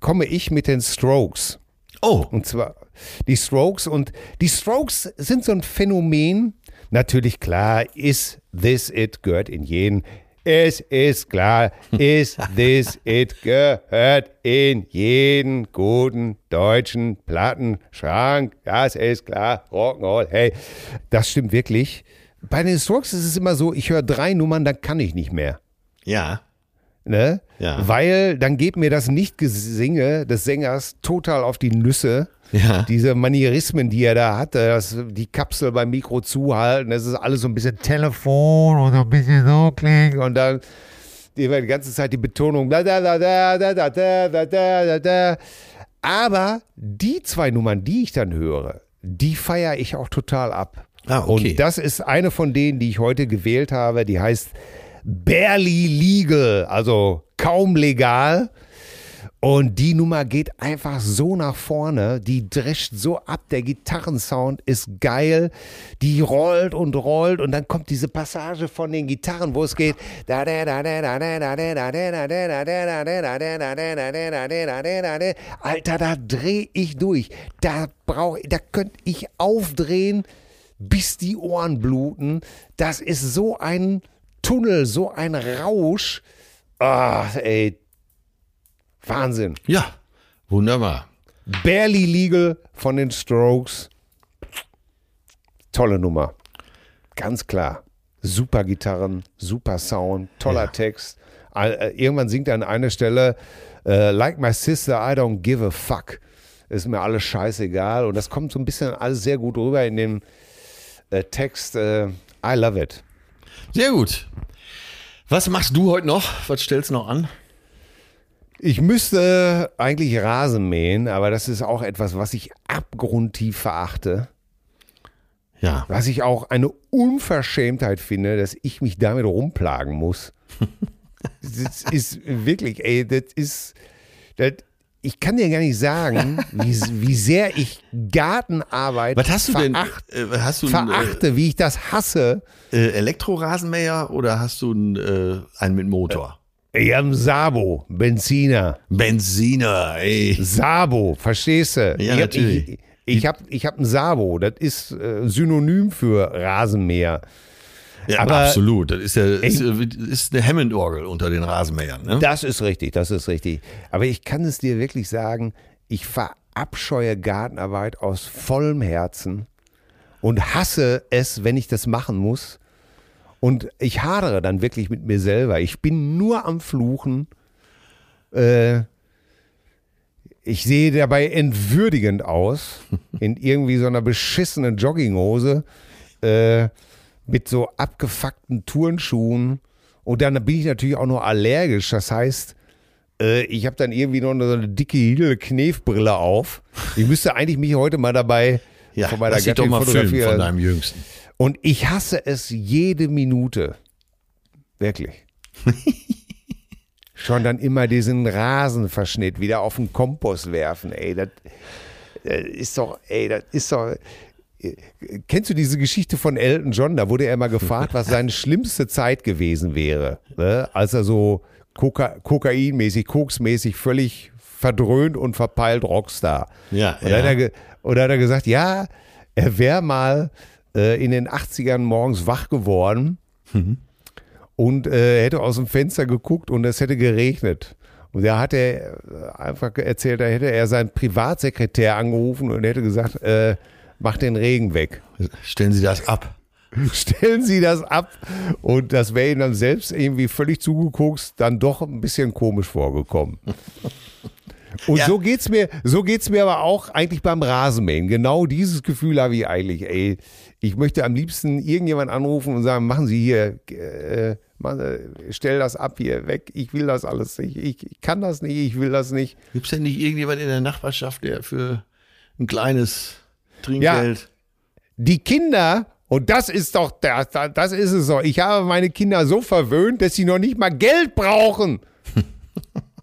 komme ich mit den Strokes. Oh, Und zwar die Strokes. Und die Strokes sind so ein Phänomen. Natürlich klar, is this it gehört in jeden. Es ist klar, is this it gehört in jeden guten deutschen Plattenschrank. Das ist klar, Rock'n'Roll, hey. Das stimmt wirklich. Bei den Strokes ist es immer so, ich höre drei Nummern, dann kann ich nicht mehr. ja. Ne? Ja. Weil dann geht mir das Nichtgesinge des Sängers total auf die Nüsse. Ja. Diese Manierismen, die er da hatte, das, die Kapsel beim Mikro zuhalten, das ist alles so ein bisschen Telefon und so ein bisschen so klingt und dann die, die ganze Zeit die Betonung da da da da da da da da da da da. Aber die zwei Nummern, die ich dann höre, die feiere ich auch total ab. Ah, okay. Und das ist eine von denen, die ich heute gewählt habe, die heißt Barely Legal, also kaum legal. Und die Nummer geht einfach so nach vorne, die drescht so ab, der Gitarrensound ist geil, die rollt und rollt und dann kommt diese Passage von den Gitarren, wo es geht. Alter, da dreh ich durch. Da brauch, da könnte ich aufdrehen, bis die Ohren bluten. Das ist so ein Tunnel, so ein Rausch. Ah, ey, Wahnsinn. Ja. Wunderbar. Barely Legal von den Strokes. Tolle Nummer. Ganz klar. Super Gitarren, super Sound, toller Ja. Text. Äh, Irgendwann singt er an einer Stelle, äh, like my sister, I don't give a fuck. Ist mir alles scheißegal. Und das kommt so ein bisschen alles sehr gut rüber in dem äh, Text. I love it. Sehr gut. Was machst du heute noch? Was stellst du noch an? Ich müsste eigentlich Rasen mähen, aber das ist auch etwas, was ich abgrundtief verachte. Ja. Was ich auch eine Unverschämtheit finde, dass ich mich damit rumplagen muss. das ist wirklich, ey, das ist, das, ich kann dir gar nicht sagen, wie, wie sehr ich Gartenarbeit Was hast du denn? veracht, Äh, hast du einen verachte, wie ich das hasse. äh, Elektrorasenmäher oder hast du einen, äh, einen mit Motor? Ich habe einen Sabo, Benziner. Benziner, ey. Sabo, verstehst du? ich hab- natürlich. Ich, ich habe ich hab ein Sabo, das ist äh, Synonym für Rasenmäher. Ja, Aber- absolut. Das ist ja ist, ist eine Hammond-Orgel unter den Rasenmähern. Ne? Das ist richtig, das ist richtig. Aber ich kann es dir wirklich sagen, ich verabscheue Gartenarbeit aus vollem Herzen und hasse es, wenn ich das machen muss. Und ich hadere dann wirklich mit mir selber. Ich bin nur am Fluchen. Äh, ich sehe dabei entwürdigend aus, in irgendwie so einer beschissenen Jogginghose, äh, mit so abgefuckten Turnschuhen. Und dann bin ich natürlich auch noch allergisch. Das heißt, äh, ich habe dann irgendwie noch so eine dicke Hidel Knefbrille auf. Ich müsste eigentlich mich heute mal dabei Ja, von meiner Gattin fotografieren. von deinem Jüngsten. Und ich hasse es jede Minute. Wirklich. Schon dann immer diesen Rasenverschnitt wieder auf den Kompost werfen, ey. Das, das ist doch, ey, das ist doch. Kennst du diese Geschichte von Elton John? Da wurde er mal gefragt, was seine schlimmste Zeit gewesen wäre, ne? als er so Koka kokainmäßig, koksmäßig völlig verdröhnt und verpeilt Rockstar. Ja, und, ja. Hat er, und hat er gesagt, ja, er wäre mal äh, in den 80ern morgens wach geworden und äh, hätte aus dem Fenster geguckt und es hätte geregnet. Und da hat er äh, einfach erzählt, da hätte er seinen Privatsekretär angerufen und hätte gesagt, äh, mach den Regen weg. Stellen Sie das ab. Stellen Sie das ab. Und das wäre ihm dann selbst irgendwie völlig zugeguckt, dann doch ein bisschen komisch vorgekommen. Und Ja. so geht's mir, so geht's mir aber auch eigentlich beim Rasenmähen. Genau dieses Gefühl habe ich eigentlich, ey. Ich möchte am liebsten irgendjemand anrufen und sagen, machen Sie hier, äh, machen stell das ab hier weg. Ich will das alles nicht. Ich, ich kann das nicht, ich will das nicht. Gibt es denn nicht irgendjemand in der Nachbarschaft, der für ein kleines Trinkgeld. die Kinder, und das ist doch, das, das ist es doch, ich habe meine Kinder so verwöhnt, dass sie noch nicht mal Geld brauchen.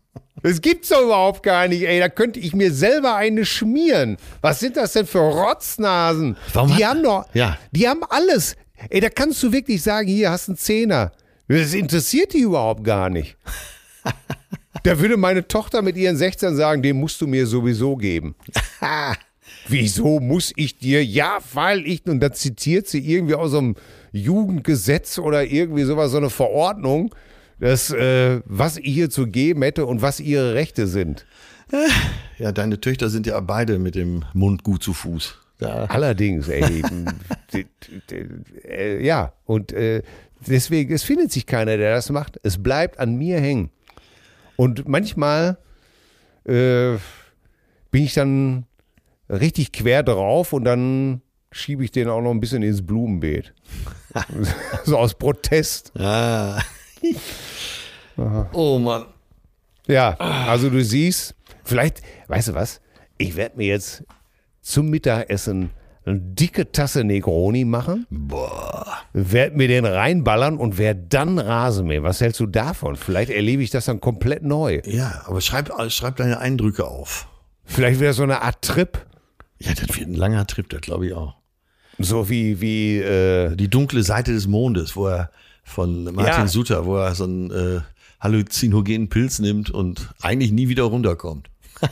Das gibt's doch überhaupt gar nicht, ey. Da könnte ich mir selber eine schmieren. Was sind das denn für Rotznasen? Warum die hat- haben doch, Ja. die haben alles. Ey, da kannst du wirklich sagen, hier hast du einen Zehner. Das interessiert die überhaupt gar nicht. Da würde meine Tochter mit ihren 16 sagen, den musst du mir sowieso geben. Wieso muss ich dir? Ja, weil ich, und da zitiert sie irgendwie aus so einem Jugendgesetz oder irgendwie sowas, so eine Verordnung, das, äh, was ich ihr zu geben hätte und was ihre Rechte sind. Ja, deine Töchter sind ja beide mit dem Mund gut zu Fuß. Da, Allerdings, ey. äh, ja, und äh, deswegen, es findet sich keiner, der das macht. Es bleibt an mir hängen. Und manchmal äh, bin ich dann richtig quer drauf und dann schiebe ich den auch noch ein bisschen ins Blumenbeet. so aus Protest. ah. oh Mann. Ja, also du siehst, vielleicht, weißt du was, ich werde mir jetzt zum Mittagessen eine dicke Tasse Negroni machen, Boah. werde mir den reinballern und werde dann Rasen mähen. Was hältst du davon? Vielleicht erlebe ich das dann komplett neu. Ja, aber schreib, schreib deine Eindrücke auf. Vielleicht wieder so eine Art Trip, Ja, das wird ein langer Trip, das glaube ich auch. so wie, wie, äh, Die dunkle Seite des Mondes, wo er von Martin Ja. Suter, wo er so einen äh, halluzinogenen Pilz nimmt und eigentlich nie wieder runterkommt.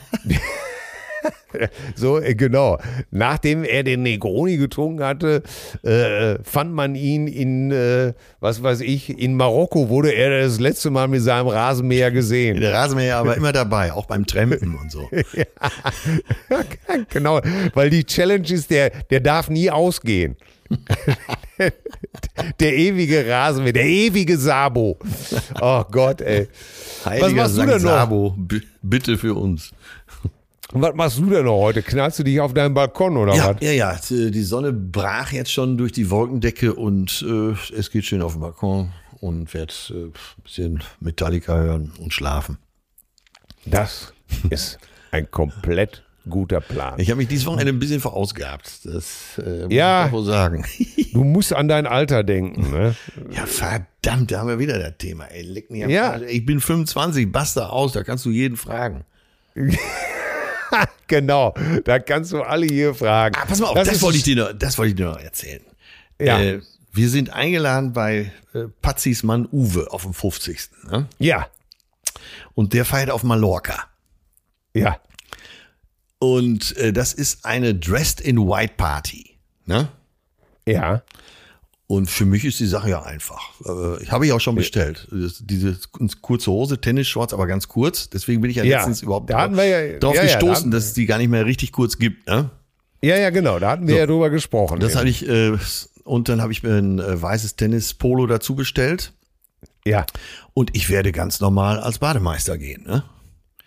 So, äh, genau. Nachdem er den Negroni getrunken hatte, äh, fand man ihn in, äh, was weiß ich, in Marokko wurde er das letzte Mal mit seinem Rasenmäher gesehen. Der Rasenmäher aber immer dabei, auch beim Trampen und so. genau, weil die Challenge ist, der, der darf nie ausgehen. der ewige Rasenmäher, der ewige Sabo. Oh Gott, ey. Heiliger machst du denn noch? Sabo, bitte für uns. Und was machst du denn noch heute? Knallst du dich auf deinen Balkon oder Ja, was? ja, ja. Die Sonne brach jetzt schon durch die Wolkendecke und äh, es geht schön auf den Balkon und werde äh, ein bisschen Metallica hören und schlafen. Das ist ein komplett guter Plan. Ich habe mich dieses Wochenende ein bisschen verausgabt. Das äh, muss Ja. ich wohl sagen. Du musst an dein Alter denken, ne? ja, verdammt, da haben wir wieder das Thema. Ey, leck mich Ja. Ich bin 25, basta aus, da kannst du jeden fragen. Genau, da kannst du alle hier fragen. Ah, pass mal auf, das, ist- wollte ich dir noch, das wollte ich dir noch erzählen. Ja. Äh, wir sind eingeladen bei äh, Patzis Mann Uwe auf dem 50. Ne? Ja, Und der feiert auf Mallorca. ja, Und äh, das ist eine Dressed in White Party. Ne? ja. Und für mich ist die Sache ja einfach. Äh, ich habe ich auch schon bestellt. Das- Diese kurze Hose, Tennisshorts, aber ganz kurz. Deswegen bin ich ja, Ja, letztens überhaupt da wir ja- drauf ja, da gestoßen, hatten- dass es die gar nicht mehr richtig kurz gibt. Ne? Ja, ja, genau, da hatten wir ja drüber gesprochen. Das hatte ich, äh, und dann habe ich mir ein äh, weißes Tennis-Polo dazu bestellt. ja, Und ich werde ganz normal als Bademeister gehen. Ne?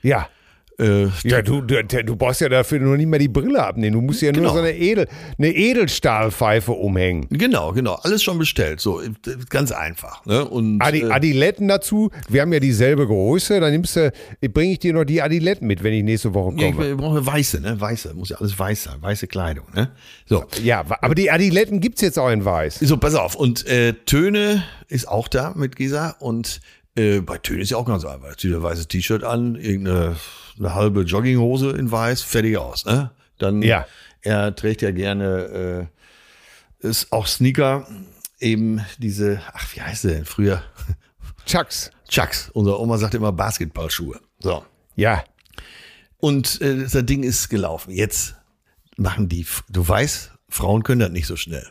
ja. Äh, Ja, du, du, du brauchst ja dafür noch nicht mal die Brille abnehmen. Du musst ja nur Genau. so eine, Edel, eine Edelstahlpfeife umhängen. Genau, genau. Alles schon bestellt. So, ganz einfach. Ne? Und, Adi, äh, Adiletten dazu, wir haben ja dieselbe Größe, dann nimmst du, bringe ich dir noch die Adiletten mit, wenn ich nächste Woche ja, ich, komme. ich brauche weiße, ne? Weiße. Muss ja alles weiß sein. Weiße Kleidung, ne? So. Ja, aber die Adiletten gibt's jetzt auch in weiß. So, pass auf. Und äh, Töne ist auch da mit Gisa. Und äh, bei Töne ist ja auch ganz einfach. Zieht ein weißes T-Shirt an, irgendeine eine halbe Jogginghose in weiß, fertig aus. Ne? Dann, Ja. er trägt ja gerne, äh, ist auch Sneaker, eben diese, ach, wie heißt der denn früher? Chucks. Chucks. Unsere Oma sagt immer Basketballschuhe. So. Ja, Und äh, das Ding ist gelaufen. Jetzt machen die, du weißt, Frauen können das nicht so schnell.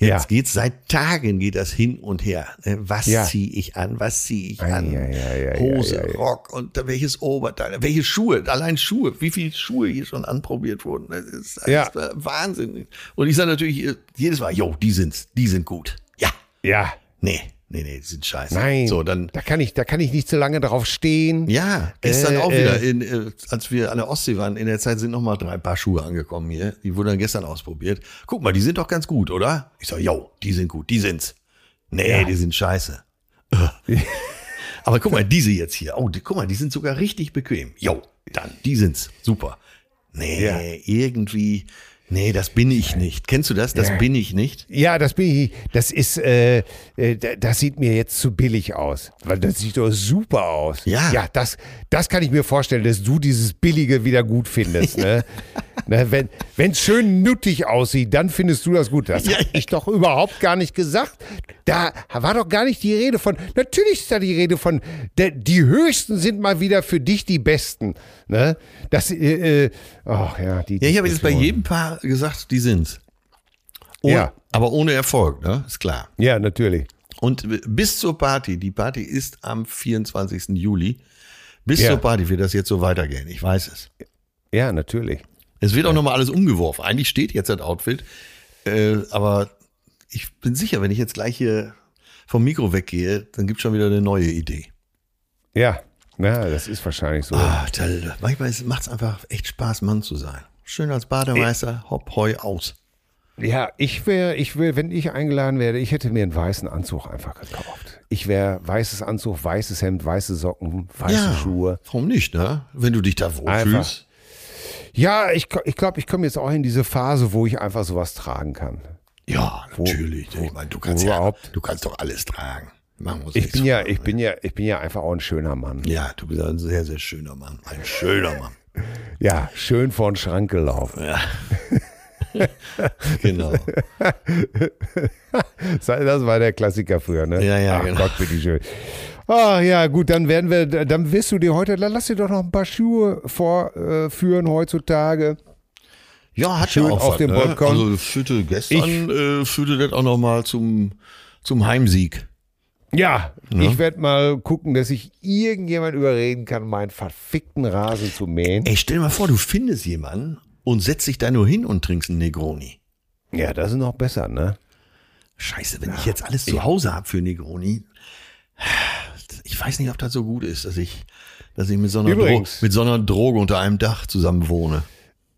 Jetzt Ja. geht's seit Tagen geht das hin und her. ne? Was Ja. ziehe ich an? Was ziehe ich an? ei, Hose. Rock und welches Oberteil, welche Schuhe, allein Schuhe, wie viele Schuhe hier schon anprobiert wurden. Das ist, das Ja. ist Wahnsinn. Und ich sage natürlich jedes Mal, jo, die sind's, die sind gut. Ja. ja. Nee, nee, nee, die sind scheiße. Nein, So, dann da kann ich, da kann ich nicht so lange drauf stehen. ja, gestern Äh, auch äh. wieder, in, äh, als wir an der Ostsee waren, in der Zeit sind noch mal drei Paar Schuhe angekommen hier. Die wurden dann gestern ausprobiert. Guck mal, die sind doch ganz gut, oder? Ich sag, yo, die sind gut, die sind's. Nee, Ja. die sind scheiße. Äh. Aber guck mal, diese jetzt hier. Oh, die, guck mal, die sind sogar richtig bequem. Yo, dann, die sind's. Super. Nee, Ja. irgendwie, nee, das bin ich nicht. Kennst du das? Das Ja. bin ich nicht. Ja, das bin ich. Das ist, äh, äh, da- das sieht mir jetzt zu billig aus. Weil das sieht doch super aus. Ja. Ja, das, das kann ich mir vorstellen, dass du dieses Billige wieder gut findest. Ne? ne, wenn es schön nuttig aussieht, dann findest du das gut. Das Ja. habe ich doch überhaupt gar nicht gesagt. Da war doch gar nicht die Rede von. Natürlich ist da die Rede von. Die höchsten sind mal wieder für dich die besten. Ne? Das, äh, äh, ach ja, die. Ja, ich habe jetzt bei jedem Paar gesagt, die sind's. Ohne, Ja. Aber ohne Erfolg, ne? Ist klar. Ja, natürlich. Und bis zur Party, die Party ist am 24. Juli, bis Ja. zur Party wird das jetzt so weitergehen. Ich weiß es. Ja, natürlich. Es wird auch nochmal alles umgeworfen. Eigentlich steht jetzt das Outfit, äh, aber ich bin sicher, wenn ich jetzt gleich hier vom Mikro weggehe, dann gibt schon wieder eine neue Idee. Ja, ja, das ist wahrscheinlich so. Ah, toll. Manchmal macht es einfach echt Spaß, Mann zu sein. Schön als Bademeister, hopp, heu, aus. Ja, ich wäre, ich will, wenn ich eingeladen werde, ich hätte mir einen weißen Anzug einfach gekauft. Ich wäre weißes Anzug, weißes Hemd, weiße Socken, weiße Schuhe. Warum nicht, ne? Wenn du dich da wohlfühlst. Ja, ich, ich glaube, ich komme jetzt auch in diese Phase, wo ich einfach sowas tragen kann. Ja, natürlich. ich meine, du kannst wo ja, du kannst doch alles tragen. Machen wir Ich bin ja, ich bin ja, ich bin ja einfach auch ein schöner Mann. Ja, du bist ein sehr, sehr schöner Mann. Ein schöner Mann. Ja, schön vor den Schrank gelaufen. Genau. Das war der Klassiker früher, ne? Ja, ja, Ach genau. Gott, bitte schön. Ah, ja, gut, dann werden wir, dann wirst du dir heute, dann lass dir doch noch ein paar Schuhe vorführen heutzutage. Ja, hat Schön ja auch auf was, dem ne? Balkon. Also führte gestern, äh, führte das auch nochmal zum, zum Heimsieg. Ja, ich werde mal gucken, dass ich irgendjemand überreden kann, meinen verfickten Rasen zu mähen. Ey, stell dir mal vor, du findest jemanden und setzt dich da nur hin und trinkst einen Negroni. Ja, das ist noch besser, ne? Scheiße, wenn ich jetzt alles zu Hause habe für Negroni, ich weiß nicht, ob das so gut ist, dass ich, dass ich mit so einer, Dro Übrigens. mit so einer Droge unter einem Dach zusammen wohne.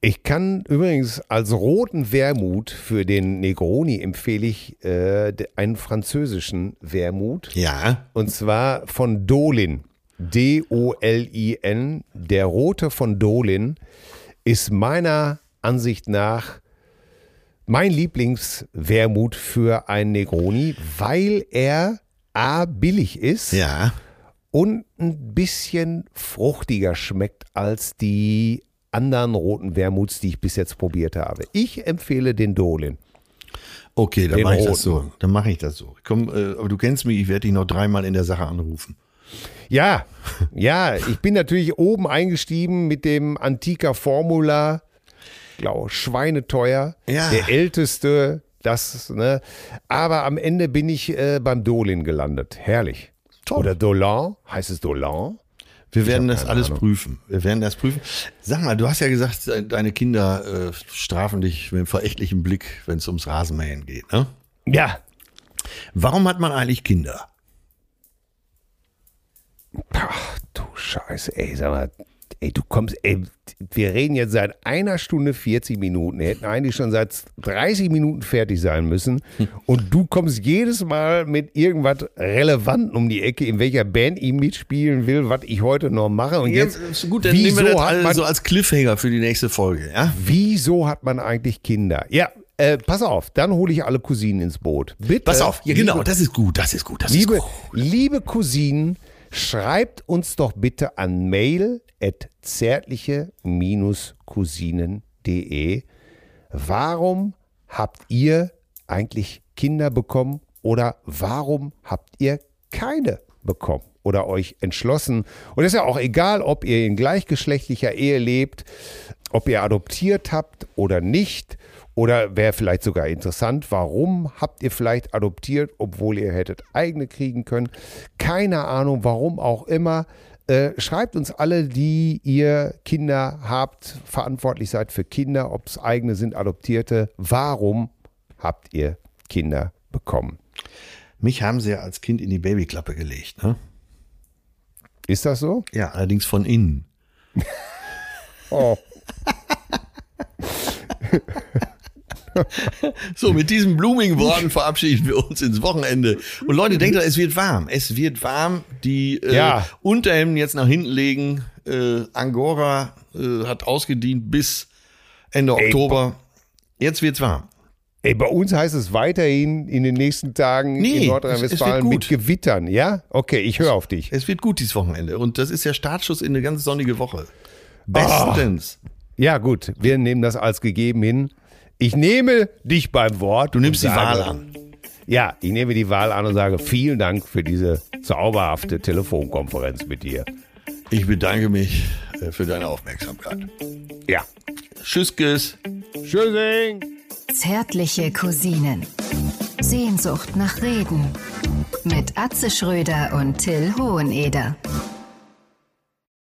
Ich kann übrigens als roten Wermut für den Negroni empfehle ich äh, einen französischen Wermut. Ja. Und zwar von Dolin. D-O-L-I-N. Der rote von Dolin ist meiner Ansicht nach mein Lieblingswermut für einen Negroni, weil er A billig ist Ja. und ein bisschen fruchtiger schmeckt als die anderen roten Wermuts, die ich bis jetzt probiert habe. Ich empfehle den Dolin. Okay, dann mache ich das so. Dann mache ich das so. Komm, äh, aber du kennst mich, ich werde dich noch dreimal in der Sache anrufen. Ja, ja, ich bin natürlich oben eingestiegen mit dem Antika Formula. Glaube, schweineteuer. Ja. Der älteste, das, ne. Aber am Ende bin ich äh, beim Dolin gelandet. Herrlich. Toll. Oder Dolan. Heißt es Dolan? Wir werden das alles Ahnung. prüfen. Wir werden das prüfen. Sag mal, du hast ja gesagt, de- deine Kinder äh, strafen dich mit einem verächtlichen Blick, wenn es ums Rasenmähen geht. Ne? Ja. Warum hat man eigentlich Kinder? Ach, du Scheiße, ey, sag mal, ey, du kommst, ey, wir reden jetzt seit einer Stunde 40 Minuten, wir hätten eigentlich schon seit 30 Minuten fertig sein müssen und du kommst jedes Mal mit irgendwas Relevantem um die Ecke, in welcher Band ich mitspielen will, was ich heute noch mache und jetzt, ist gut, dann nehmen wir wieso das hat man, also als Cliffhanger für die nächste Folge. Ja? wieso hat man eigentlich Kinder? Ja, äh, pass auf, dann hole ich alle Cousinen ins Boot. Bitte. Pass auf, ja, genau, das ist gut, das ist gut, das Liebe, ist gut. liebe Cousinen, schreibt uns doch bitte an mail at zärtliche-cousinen.de. Warum habt ihr eigentlich Kinder bekommen oder warum habt ihr keine bekommen oder euch entschlossen? Und es ist ja auch egal, ob ihr in gleichgeschlechtlicher Ehe lebt, ob ihr adoptiert habt oder nicht. Oder wäre vielleicht sogar interessant, warum habt ihr vielleicht adoptiert, obwohl ihr hättet eigene kriegen können? Keine Ahnung, warum auch immer. Äh, schreibt uns alle, die ihr Kinder habt, verantwortlich seid für Kinder, ob es eigene sind, adoptierte. Warum habt ihr Kinder bekommen? Mich haben sie ja als Kind in die Babyklappe gelegt. Ne? Ist das so? Ja, allerdings von innen. Oh. So, mit diesen blumigen Worten verabschieden wir uns ins Wochenende. Und Leute, denkt dran, es wird warm. Es wird warm. Die äh, Ja. Unterhemden jetzt nach hinten legen. Äh, Angora äh, hat ausgedient bis Ende Ey, Oktober. Jetzt wird's warm. Ey, bei uns heißt es weiterhin in den nächsten Tagen Nee, in es- es Nordrhein-Westfalen mit. Gewittern, ja? Okay, ich höre auf dich. Es wird gut dieses Wochenende. Und das ist der Startschuss in eine ganz sonnige Woche. Bestens. Ja, gut, wir nehmen das als gegeben hin. Ich nehme dich beim Wort. Du nimmst die Wahl an. Ja, ich nehme die Wahl an und sage vielen Dank für diese zauberhafte Telefonkonferenz mit dir. Ich bedanke mich äh, für deine Aufmerksamkeit. Ja. Tschüss, Tschüss. Tschüssing. Zärtliche Cousinen. Sehnsucht nach Reden. Mit Atze Schröder und Till Hoheneder.